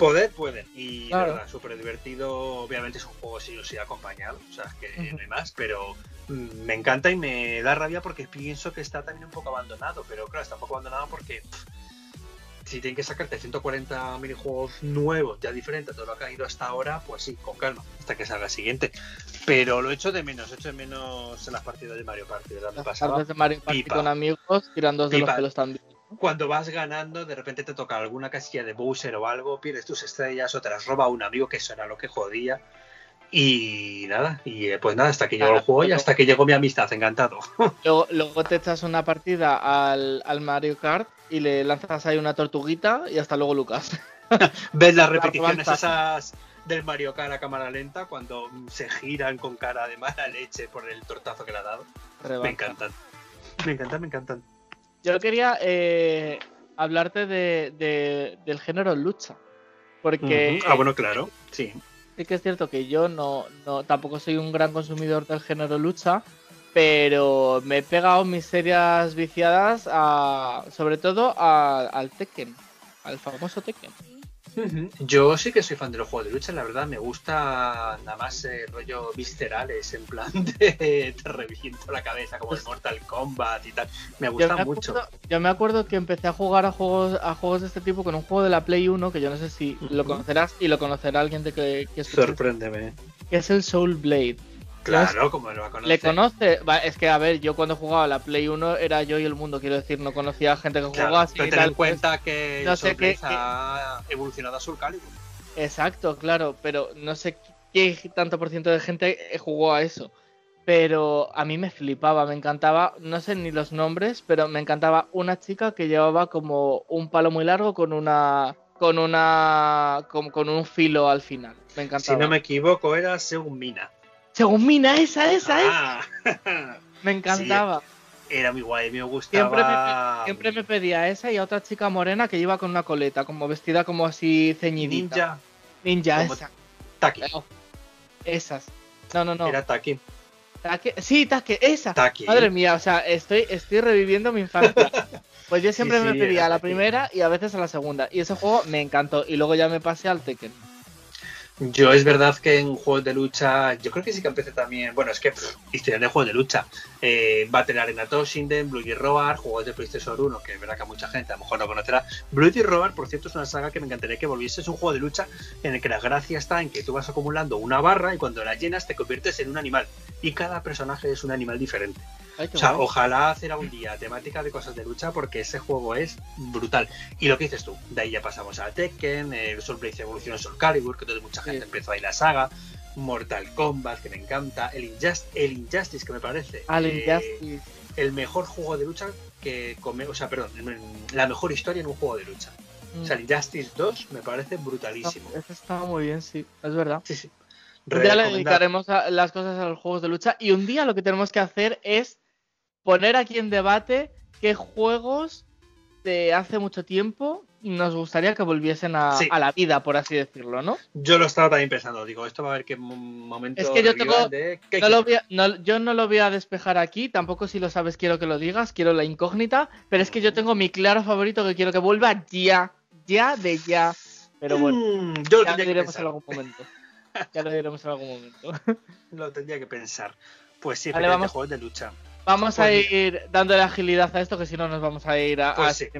Poder pueden. Y Claro. verdad, súper divertido. Obviamente es un juego sí o sí acompañado. O sea, es que Ujú. no hay más. Pero mm, me encanta y me da rabia porque pienso que está también un poco abandonado. Pero claro, está un poco abandonado porque pff, si tienen que sacarte 140 minijuegos nuevos, ya diferentes a todo lo que ha ido hasta ahora, pues sí, con calma, hasta que salga el siguiente. Pero lo echo de menos, echo de menos en las partidas de Mario Party. ¿verdad? Me Las pasaba de Mario Party pipa. con amigos, tirando de los pelos también. Cuando vas ganando, de repente te toca alguna casilla de Bowser o algo, pierdes tus estrellas o te las roba un amigo, que eso era lo que jodía. Y nada, y eh, pues nada, hasta que llegó el juego y hasta que llegó mi amistad, encantado. Luego, luego te echas una partida al, al Mario Kart y le lanzas ahí una tortuguita y hasta luego, Lucas. ¿Ves las repeticiones avanza. esas del Mario Kart a cámara lenta cuando se giran con cara de mala leche por el tortazo que le ha dado? Me encantan. Me encantan, me encantan. Yo quería eh, hablarte de, de- del género lucha. Porque. Ah, bueno, claro, sí. sí que es cierto que yo no, no tampoco soy un gran consumidor del género lucha, pero me he pegado mis serias viciadas a, sobre todo a- al Tekken, al famoso Tekken. Yo sí que soy fan de los juegos de lucha, la verdad me gusta nada más eh, rollo viscerales, en plan de te reviento la cabeza como el Mortal Kombat y tal. Me Yo gusta me, mucho. yo me acuerdo que empecé a jugar a juegos a juegos de este tipo con un juego de la Play 1 que yo no sé si lo conocerás y lo conocerá alguien de que, que, Sorpréndeme. que es el Soul Blade. Claro, como lo va a conocer. ¿Le conoce? Es que, a ver, yo cuando jugaba la Play 1 era yo y el mundo, quiero decir, no conocía a gente que Claro, jugaba así. pero ten tal, en cuenta que no sé qué- ha evolucionado a Soul Calibur. pues, exacto, claro, pero no sé qué tanto por ciento de gente jugó a eso. Pero a mí me flipaba, me encantaba, no sé ni los nombres, pero me encantaba una chica que llevaba como un palo muy largo con una. con una. con, con un filo al final. Me Si encantaba. no me equivoco, era según Mina. Según Mina, esa, esa, esa. Ah, Me encantaba. era muy guay, me Siempre gustaba. me, siempre me pedía esa y a otra chica morena que iba con una coleta, como vestida como así ceñidita. Ninja Ninja, esa. Taki. Esas. No, no, no. Era Taki. Sí, Take, esa. Madre mía, o sea, estoy, estoy reviviendo mi infancia. Pues yo siempre me pedía a la primera y a veces a la segunda. Y ese juego me encantó. Y luego ya me pasé al Tekken. Yo es verdad que en juegos de lucha, yo creo que sí que empecé también, bueno, es que historia de juegos de lucha, eh, Battle Arena Toshinden, Bloody Roar, juegos de PlayStation 1, que es verdad que mucha gente a lo mejor no conocerá. Bloody Roar, por cierto, es una saga que me encantaría que volviese, es un juego de lucha en el que la gracia está en que tú vas acumulando una barra y cuando la llenas te conviertes en un animal y cada personaje es un animal diferente o sea, ojalá hacer algún día temática de cosas de lucha porque ese juego es brutal. Y lo que dices tú, de ahí ya pasamos a Tekken, el Soul Blade Evolution Soul Calibur, que entonces mucha gente empezó ahí la saga, Mortal Kombat, que me encanta, el, el Injustice, que me parece. Al eh, Injustice. El mejor juego de lucha que come, o sea, perdón, la mejor historia en un juego de lucha. O sea, el mm. Injustice 2 me parece brutalísimo. Eso está muy bien, sí, es verdad. Sí, sí. Día le dedicaremos las cosas a los juegos de lucha y un día lo que tenemos que hacer es poner aquí en debate qué juegos de hace mucho tiempo nos gustaría que volviesen a, la vida, por así decirlo, ¿no? Yo lo estaba también pensando, digo, esto va a haber que momento. Es que yo tengo. yo no lo voy a despejar aquí, tampoco si lo sabes quiero que lo digas, quiero la incógnita, pero es que yo tengo mi claro favorito que quiero que vuelva ya, ya de ya. Pero bueno, mm, ya lo diremos en algún momento. Ya lo diremos en algún momento. lo tendría que pensar. Pues sí, vale, vamos. juegos de lucha. Vamos a pues ir dándole agilidad a esto, que si no nos vamos a ir a, pues,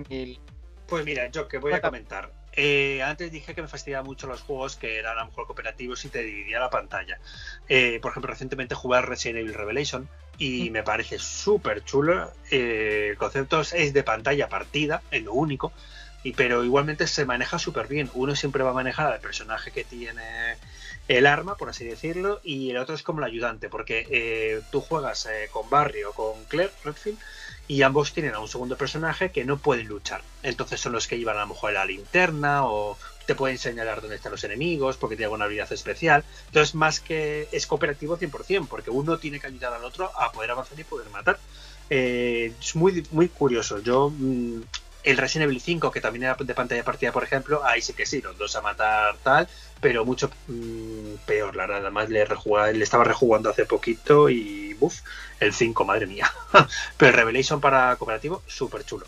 pues mira, yo que voy a comentar. Eh, antes dije que me fastidiaba mucho los juegos que eran a lo mejor cooperativos y te dividía la pantalla. Eh, por ejemplo, recientemente jugué a Resident Evil Revelation y mm. me parece súper chulo. Eh, el concepto es de pantalla partida, es lo único, y, pero igualmente se maneja súper bien. Uno siempre va a manejar al personaje que tiene el arma, por así decirlo, y el otro es como el ayudante, porque eh, tú juegas eh, con Barry o con Claire Redfield y ambos tienen a un segundo personaje que no pueden luchar. Entonces son los que llevan a lo mejor la linterna o te pueden señalar dónde están los enemigos porque tiene alguna habilidad especial. Entonces más que es cooperativo 100%, porque uno tiene que ayudar al otro a poder avanzar y poder matar. Eh, es muy, muy curioso. Yo mm, el Resident Evil 5, que también era de pantalla partida, por ejemplo, ahí sí que sí, los dos a matar tal, pero mucho mm, peor, la verdad. Además, le, le estaba rejugando hace poquito y, uff, el 5, madre mía. pero Revelation para cooperativo, súper chulo.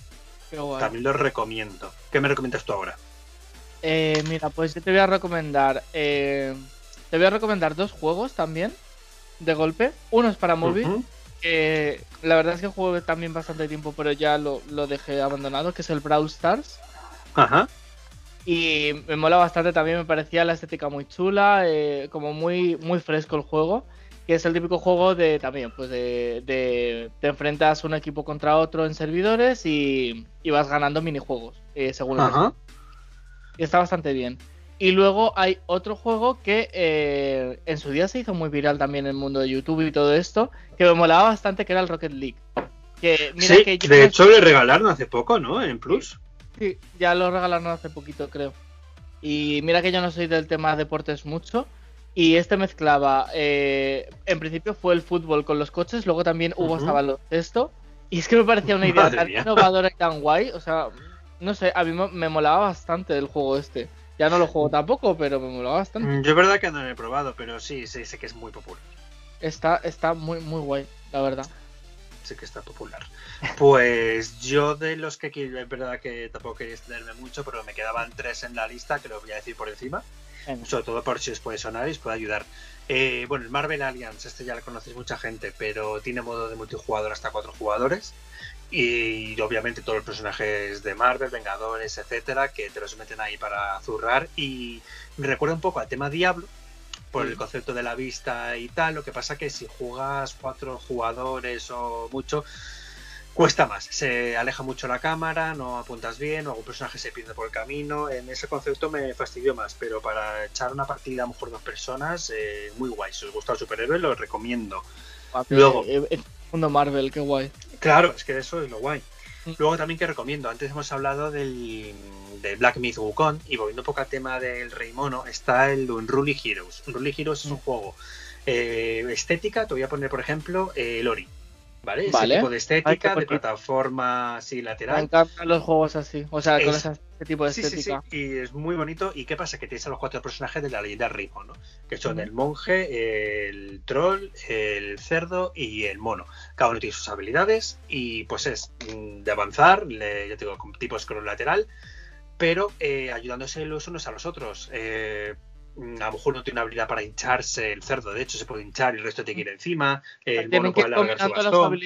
También lo recomiendo. ¿Qué me recomiendas tú ahora? Eh, mira, pues yo te voy a recomendar. Eh, te voy a recomendar dos juegos también, de golpe. Uno es para móvil la verdad es que juego también bastante tiempo, pero ya lo, dejé abandonado, que es el Brawl Stars. Ajá. Y me mola bastante, también me parecía la estética muy chula, eh, como muy, muy fresco el juego. Que es el típico juego de también, pues de, te enfrentas un equipo contra otro en servidores y, vas ganando minijuegos, eh, según Ajá. Y está bastante bien. Y luego hay otro juego que eh, en su día se hizo muy viral también en el mundo de YouTube y todo esto, que me molaba bastante, que era el Rocket League. Que, sí, de hecho le regalaron hace poco, ¿no? En Plus. Sí, ya lo regalaron hace poquito, creo. Y mira que yo no soy del tema deportes mucho. Y este mezclaba, eh, en principio fue el fútbol con los coches, luego también hubo uh esto Y es que me parecía una idea tan innovadora y tan guay. O sea, no sé, a mí me molaba bastante el juego este. Ya no lo juego tampoco, pero me mola bastante. Mm, yo es verdad que no lo he probado, pero sí, sí, sé que es muy popular. Está, está muy, muy guay, la verdad. Sé que está popular. Pues yo de los que quiero, es verdad que tampoco quería extenderme mucho, pero me quedaban tres en la lista que los voy a decir por encima. Sobre todo por si os puede sonar y os puede ayudar. Eh, bueno, el Marvel Alliance, este ya lo conocéis mucha gente, pero tiene modo de multijugador hasta cuatro jugadores y obviamente todos los personajes de Marvel, Vengadores, etcétera, que te los meten ahí para zurrar. Y me recuerda un poco al tema Diablo por el concepto de la vista y tal, lo que pasa que si juegas cuatro jugadores o mucho cuesta más, se aleja mucho la cámara, no apuntas bien, o algún personaje se pierde por el camino, en ese concepto me fastidió más, pero para echar una partida a lo mejor dos personas, eh, muy guay, si os gusta el superhéroe lo recomiendo. Luego, eh, eh, mundo Marvel, qué guay. Claro, es que eso es lo guay. Mm. Luego también que recomiendo, antes hemos hablado del, Black Myth Wukong y volviendo un poco al tema del Rey Mono, está el Unruly Heroes. Unruly Heroes es un mm. juego eh, estética, te voy a poner por ejemplo el Ori. ¿Vale? Ese tipo de estética, de plataforma así lateral. Me encantan los juegos así, o sea, con esa este tipo de Sí, sí, estética. sí, y es muy bonito. ¿Y qué pasa? Que tienes a los cuatro personajes de la leyenda Rimo, ¿no? Que son el monje, el troll, el cerdo y el mono. Cada uno tiene sus habilidades y pues es mm, de avanzar, le- ya te digo, con tipo scroll lateral, pero eh, ayudándose los unos a los otros. Eh, a lo mejor no tiene una habilidad para hincharse el cerdo, de hecho se puede hinchar y el resto te quiere encima. El Tienen mono puede alargar su bastón.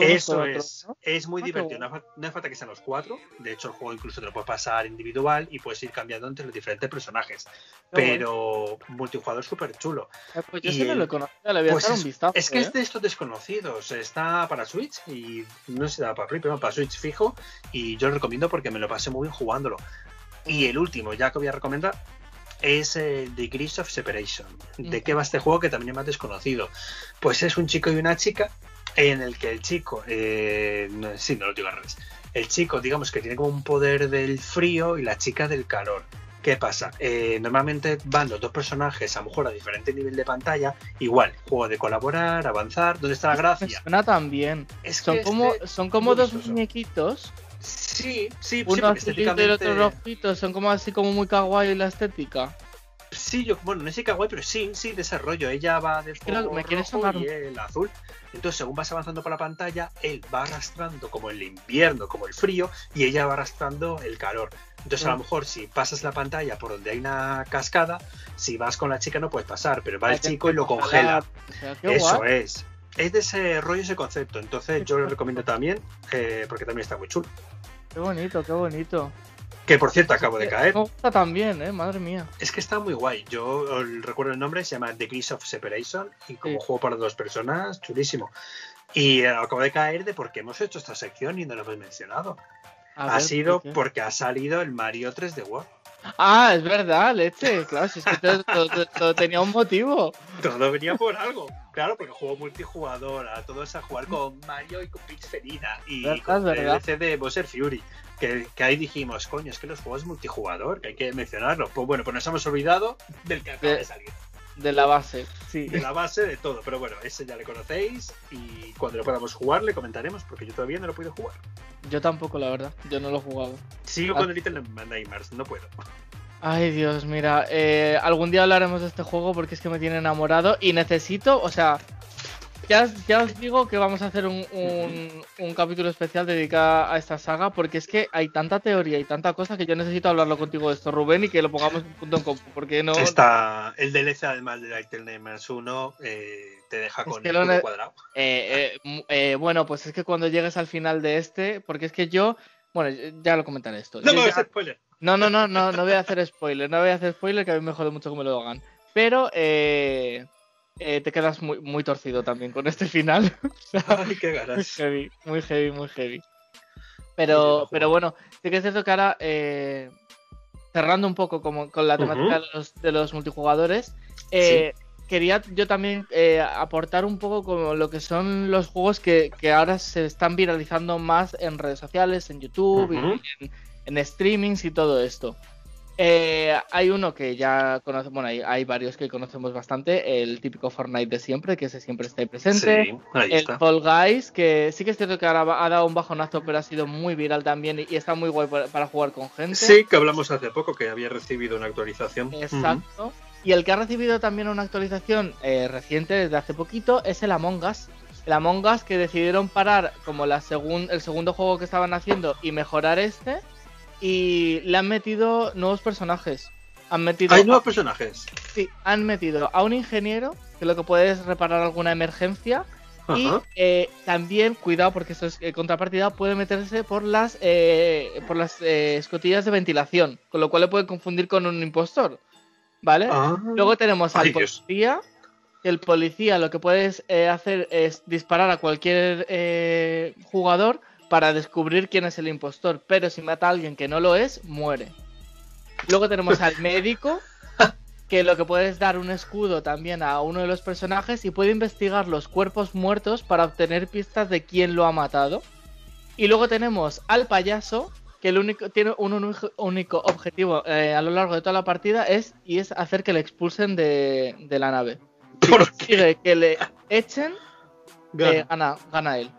Eso es, ¿no? es muy Ah, divertido. No, hace- no hace falta que sean los cuatro. De hecho, el juego incluso te lo puedes pasar individual y puedes ir cambiando entre los diferentes personajes. Pero multijugador súper chulo. Eh, Pues yo sí no el- lo conocía, le voy a Pues echar es, un vistazo. es que ¿eh? es de estos desconocidos. Está para Switch y no si da para Play, pero para Switch fijo. Y yo lo recomiendo porque me lo pasé muy bien jugándolo. Y el último, ya que voy a recomendar, es el Degrees of Separation. ¿De qué va este juego que también es más desconocido? Pues es un chico y una chica en el que el chico, eh, no, sí, no lo digo al revés. El chico, digamos que tiene como un poder del frío y la chica del calor. ¿Qué pasa? Eh, normalmente van los dos personajes a lo mejor a diferente nivel de pantalla. Igual, juego de colaborar, avanzar. ¿Dónde está la Me gracia? suena también. Es Son como, este- son como dos muñequitos, Sí, sí, sí, uno otro estéticamente. rojito, son como así como muy kawaii la estética. Sí, yo, bueno, no sé guay, pero sí, sí, desarrollo. Ella va fuego me rojo y el azul. Entonces, según vas avanzando por la pantalla, él va arrastrando como el invierno, como el frío, y ella va arrastrando el calor. Entonces, a lo Mm. mejor si pasas la pantalla por donde hay una cascada, si vas con la chica no puedes pasar, pero va el chico y lo congela. Eso es. Es de ese rollo, ese concepto. Entonces, yo lo recomiendo también, eh, porque también está muy chulo. Qué bonito, qué bonito. Que por cierto, acabo de caer. Me gusta también, eh, madre mía. Es que está muy guay. Yo el- recuerdo el nombre, se llama Degrees of Separation y como Sí. juego para dos personas, chulísimo. Y eh, acabo de caer de por qué hemos hecho esta sección y no lo hemos mencionado. Ha sido porque ha salido el Mario 3D World. Ah, es verdad, leche. Claro, si es que todo, todo- todo- todo tenía un motivo. Todo venía por algo. Claro, porque juego multijugador, a todos a jugar con Mario y con Peach Felina y Verdad, con el. DLC de Bowser Fury. Que, que ahí dijimos, coño, es que los juegos multijugador, que hay que mencionarlo. Pues bueno, pues nos hemos olvidado del que acaba De- de salir. De la base, sí. de la base de todo. Pero bueno, ese ya le conocéis y cuando lo podamos jugar le comentaremos porque yo todavía no lo puedo jugar. Yo tampoco, la verdad. Yo no lo he jugado. Sigo Ah. con el Little Nightmares, no puedo. Ay, Dios, mira. eh, algún día hablaremos de este juego porque es que me tiene enamorado y necesito, o sea. Ya, ya os digo que vamos a hacer un, un- un capítulo especial dedicado a esta saga porque es que hay tanta teoría y tanta cosa que yo necesito hablarlo contigo de esto, Rubén, y que lo pongamos un punto en común. Porque no. Está el DLC además de Little Nightmares 1 eh, te deja con el culo cuadrado. Eh, eh, eh, bueno, pues es que cuando llegues al final de este, porque es que yo, bueno, ya lo comentaré esto. No Yo me ya- hagas spoiler. no, no, no, no, no voy a hacer spoiler, no voy a hacer spoiler, que a mí me jode mucho que me lo hagan. Pero eh, eh, te quedas muy, muy torcido también con este final. Ay, qué muy ganas. heavy, muy heavy, muy heavy. Sí, sí, Pero, pero bueno, sí que es cierto que ahora, eh, cerrando un poco como con la temática de, los, de los multijugadores, eh, quería yo también aportar un poco como lo que son los juegos que, que ahora se están viralizando más en redes sociales, en YouTube y en, en streamings y todo esto. Eh, hay uno que ya conocemos, bueno, hay, hay varios que conocemos bastante, el típico Fortnite de siempre, que ese siempre está ahí presente. Sí, ahí El está. Fall Guys, que sí que es cierto que ahora ha dado un bajonazo, pero ha sido muy viral también y, está muy guay para, jugar con gente. Sí, que hablamos hace poco que había recibido una actualización. Exacto. Y el que ha recibido también una actualización eh, reciente, desde hace poquito, es el Among Us. El Among Us que decidieron parar como la segun- el segundo juego que estaban haciendo y mejorar este. Y le han metido nuevos personajes. Han metido, Hay nuevos personajes. sí, han metido a un ingeniero, que lo que puede es reparar alguna emergencia. Y eh, también, cuidado, porque esto es eh, contrapartida, puede meterse por las eh, por las eh, escotillas de ventilación, con lo cual le puede confundir con un impostor. ¿Vale? Ah. Luego tenemos al Ay, policía. El policía lo que puedes eh, hacer es disparar a cualquier eh, jugador para descubrir quién es el impostor. Pero si mata a alguien que no lo es, muere. Luego tenemos al médico, que lo que puede es dar un escudo también a uno de los personajes y puede investigar los cuerpos muertos para obtener pistas de quién lo ha matado. Y luego tenemos al payaso, que el único, tiene un único, único objetivo eh, a lo largo de toda la partida es, y es hacer que le expulsen de, de la nave. Si ¿Por qué? que le echen, Gana. eh, gana, gana él.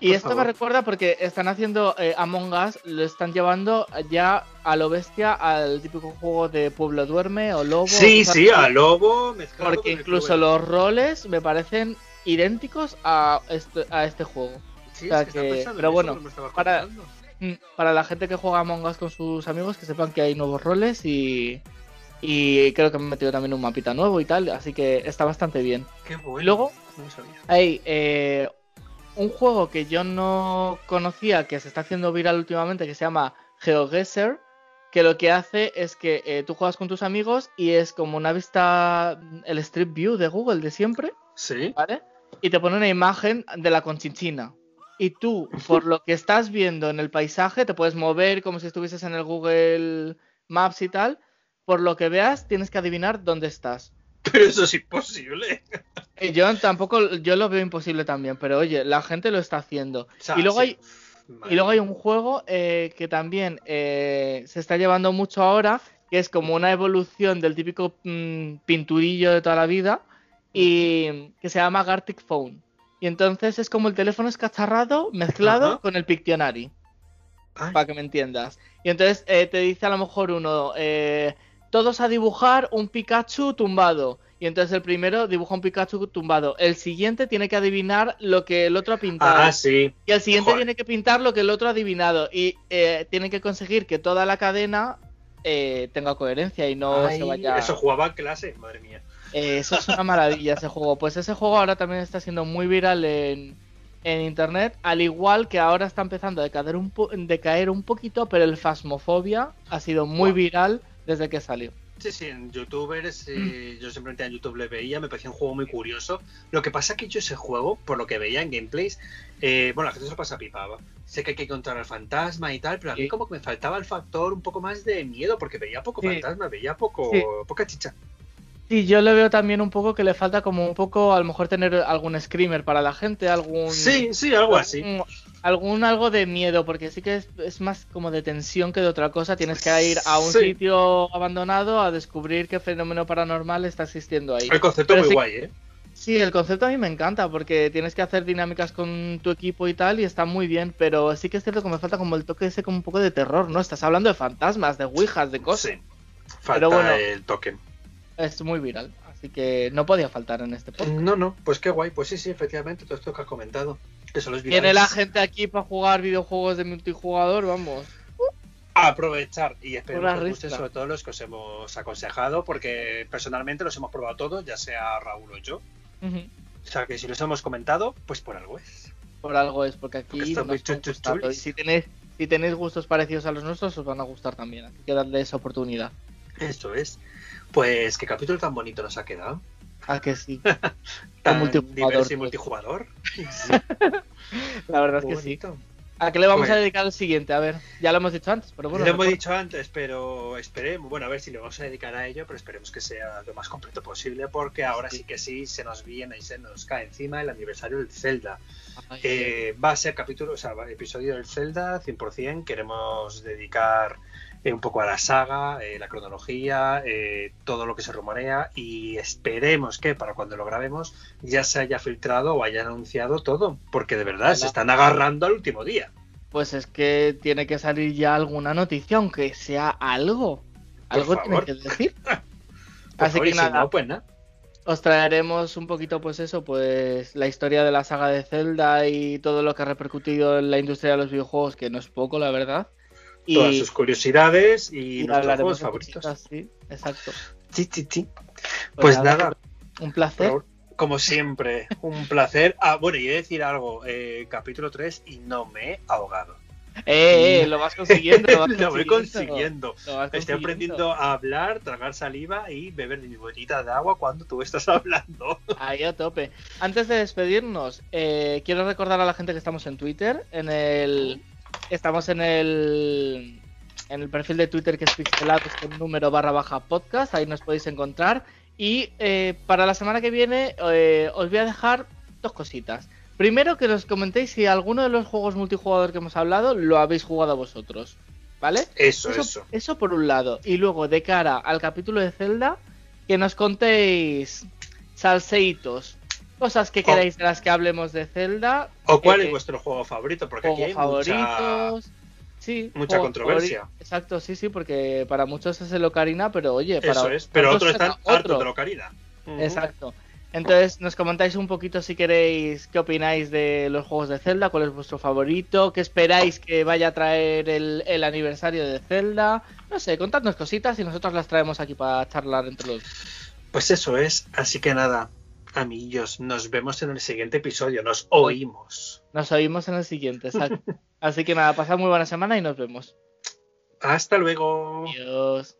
Y esto me recuerda porque están haciendo eh, Among Us, lo están llevando ya a lo bestia al típico juego de Pueblo Duerme o Lobo. Sí, sí, a Lobo. Porque incluso los roles me parecen idénticos a este, a este juego. Sí, es que pero bueno, para, mm, para la gente que juega Among Us con sus amigos, que sepan que hay nuevos roles y, y creo que me he metido también un mapita nuevo y tal, así que está bastante bien. Qué bueno. Luego, hay eh, un juego que yo no conocía, que se está haciendo viral últimamente, que se llama GeoGuessr, que lo que hace es que eh, tú juegas con tus amigos y es como una vista, el Street View de Google de siempre. Sí. ¿Vale? Y te pone una imagen de la conchinchina. Y tú, por lo que estás viendo en el paisaje, te puedes mover como si estuvieses en el Google Maps y tal. Por lo que veas, tienes que adivinar dónde estás. Pero eso es imposible. Yo tampoco, yo lo veo imposible también, pero oye, la gente lo está haciendo. y luego hay y luego hay un juego eh, que también eh, se está llevando mucho ahora, que es como una evolución del típico mm, pinturillo de toda la vida, y que se llama Gartic Phone. Y entonces es como el teléfono escacharrado mezclado con el Pictionary. Para que me entiendas. Y entonces eh, te dice a lo mejor uno, todos a dibujar un Pikachu tumbado. Y entonces el primero dibuja un Pikachu tumbado. El siguiente tiene que adivinar lo que el otro ha pintado. Ah, sí. Y el siguiente tiene que pintar lo que el otro ha adivinado. Y eh, tiene que conseguir que toda la cadena eh, tenga coherencia y no se vaya. Eso jugaba en clase, madre mía. Eh, eso es una maravilla ese juego. Pues ese juego ahora también está siendo muy viral en, internet. Al igual que ahora está empezando a decaer un, decaer un poquito, pero el Fasmofobia ha sido muy viral desde que salió. Sí, sí, en youtubers, eh, yo simplemente en YouTube le veía, me parecía un juego muy curioso. Lo que pasa que yo ese juego, por lo que veía en gameplays, eh, bueno, la gente se lo pasa pipaba. Sé que hay que encontrar al fantasma y tal, pero a mí como que me faltaba el factor un poco más de miedo, porque veía poco fantasma, veía poco, poca chicha. Sí, yo le veo también un poco que le falta como un poco, a lo mejor tener algún screamer para la gente, algún... Sí, sí, algo así. Algún algo de miedo, porque sí que es, más como de tensión que de otra cosa. Tienes que ir a un sitio abandonado a descubrir qué fenómeno paranormal está existiendo ahí. El concepto muy guay, ¿eh? Sí, el concepto a mí me encanta porque tienes que hacer dinámicas con tu equipo y tal y está muy bien, pero sí que es cierto que me falta como el toque ese como un poco de terror, ¿no? Estás hablando de fantasmas, de ouijas, de cosas. Sí, falta el toque es muy viral, así que no podía faltar en este podcast. No, no, pues qué guay, pues sí, sí, efectivamente, todo esto que has comentado, que son los Tiene la gente aquí para jugar videojuegos de multijugador, vamos. aprovechar y espero que os guste sobre todo los que os hemos aconsejado, porque personalmente los hemos probado todos, ya sea Raúl o yo. O sea que si los hemos comentado, pues por algo es. Por algo es, porque aquí y si tenéis, si tenéis gustos parecidos a los nuestros, os van a gustar también. Así que darle esa oportunidad. Eso es. Pues qué capítulo tan bonito nos ha quedado. Ah, que sí. tan multijugador. y multijugador. La verdad es que sí. ¿A qué le vamos a pues dedicar el siguiente? A ver, ya lo hemos dicho antes, pero bueno. Lo hemos dicho antes, pero esperemos, bueno, a ver si le vamos a dedicar a ello, pero esperemos que sea lo más completo posible, porque ahora sí, que sí se nos viene y se nos cae encima el aniversario del Zelda. va a ser capítulo, o sea, episodio del Zelda 100%. Queremos dedicar eh, un poco a la saga, eh, la cronología, eh, todo lo que se rumorea y esperemos que para cuando lo grabemos ya se haya filtrado o haya anunciado todo, porque de verdad se están agarrando al último día. Pues es que tiene que salir ya alguna noticia, aunque sea algo. algo tiene que decir. Así que nada, pues nada. Os traeremos un poquito, pues eso, pues la historia de la saga de Zelda y todo lo que ha repercutido en la industria de los videojuegos, que no es poco, la verdad todas sus curiosidades y, nuestros juegos favoritos. sí, exacto. Sí, sí, sí. Pues, pues nada. Un placer. como siempre, un placer. Ah, bueno, y he de decir algo. Eh, capítulo 3 y no me he ahogado. Eh, eh, lo vas consiguiendo. Lo, lo voy consiguiendo. Estoy aprendiendo a hablar, tragar saliva y beber de mi botita de agua cuando tú estás hablando. Ahí a tope. Antes de despedirnos, eh, quiero recordar a la gente que estamos en Twitter, en el Estamos en el, en el perfil de Twitter que es pixelados con número barra baja podcast, ahí nos podéis encontrar. Y eh, para la semana que viene eh, os voy a dejar dos cositas. Primero que nos comentéis si alguno de los juegos multijugador que hemos hablado lo habéis jugado vosotros. ¿Vale? Eso, eso, eso. por un lado. Y luego, de cara al capítulo de Zelda, que nos contéis salseitos cosas que queráis de las que hablemos de Zelda. ¿O cuál eh, es vuestro juego favorito? Porque aquí hay juegos mucha, favoritos. Sí, mucha controversia. Exacto, sí, sí, porque para muchos es el Ocarina, pero oye, para Eso es, pero otros están hartos otro. de Locarina. Ujú. Exacto. Entonces, nos comentáis un poquito si queréis qué opináis de los juegos de Zelda, cuál es vuestro favorito, qué esperáis que vaya a traer el, el aniversario de Zelda. No sé, contadnos cositas y nosotros las traemos aquí para charlar entre los. Pues eso es, así que nada, amigos, nos vemos en el siguiente episodio, nos oímos. Nos oímos en el siguiente, exacto. Así que nada, pasad muy buena semana y nos vemos. Hasta luego. Adiós.